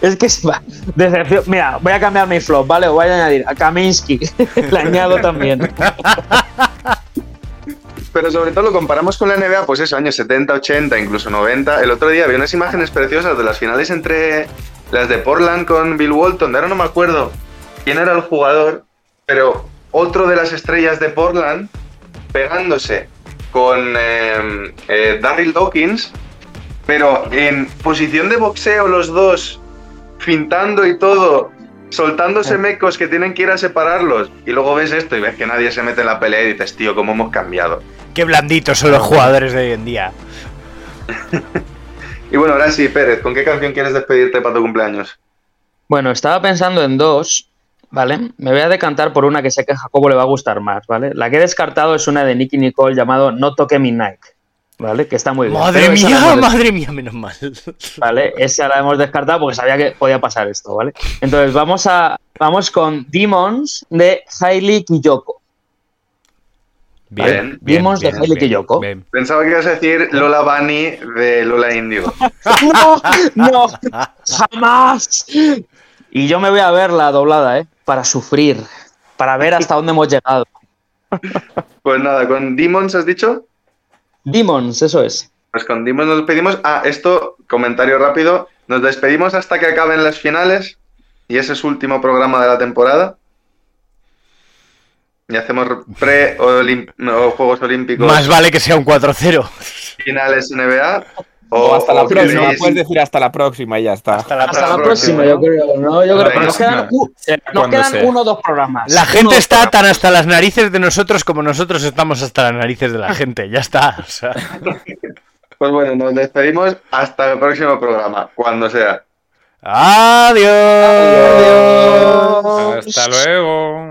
Es que va. Decepción. Mira, voy a cambiar mi flop, ¿vale? Voy a añadir a Kaminsky. Le añado también. Pero sobre todo lo comparamos con la NBA, pues eso, años 70, 80, incluso 90. El otro día vi unas imágenes preciosas de las finales entre las de Portland con Bill Walton. Ahora no me acuerdo quién era el jugador, pero otro de las estrellas de Portland pegándose con eh, eh, Darryl Dawkins, pero en posición de boxeo los dos, fintando y todo, soltándose mecos que tienen que ir a separarlos. Y luego ves esto y ves que nadie se mete en la pelea y dices, tío, ¿cómo hemos cambiado? Qué blanditos son los jugadores de hoy en día. Y bueno, ahora sí, Pérez, ¿con qué canción quieres despedirte para tu cumpleaños? Bueno, estaba pensando en dos, ¿vale? Me voy a decantar por una que sé que a Jacobo le va a gustar más, ¿vale? La que he descartado es una de Nicky Nicole llamado No toque mi Nike, ¿vale? Que está muy bien. Madre mía, madre mía, menos mal. ¿Vale? Esa la hemos descartado porque sabía que podía pasar esto, ¿vale? Entonces vamos a vamos con Demons de Hailey Kiyoko. Bien, Vimos de Hailey Kiyoko. bien. Pensaba que ibas a decir Lola Bunny de Lola Indigo. ¡No! ¡No! ¡Jamás! Y yo me voy a ver la doblada, ¿eh? Para sufrir, para ver hasta dónde hemos llegado. Pues nada, con Demons has dicho. Demons, eso es. Pues con Demons nos despedimos. Ah, esto, comentario rápido. Nos despedimos hasta que acaben las finales. Y ese es su último programa de la temporada. Y hacemos pre o Juegos Olímpicos Más vale que sea un 4-0. finales NBA. O hasta la próxima, queréis- puedes decir hasta la próxima y ya está. Hasta la Hasta la próxima, próxima, yo creo. ¿no? Yo creo que nos quedan, nos sea. uno o dos programas. La gente está tan hasta las narices de nosotros como nosotros estamos hasta las narices de la gente. Ya está. o sea. Pues bueno, nos despedimos hasta el próximo programa, cuando sea. Adiós. Hasta luego.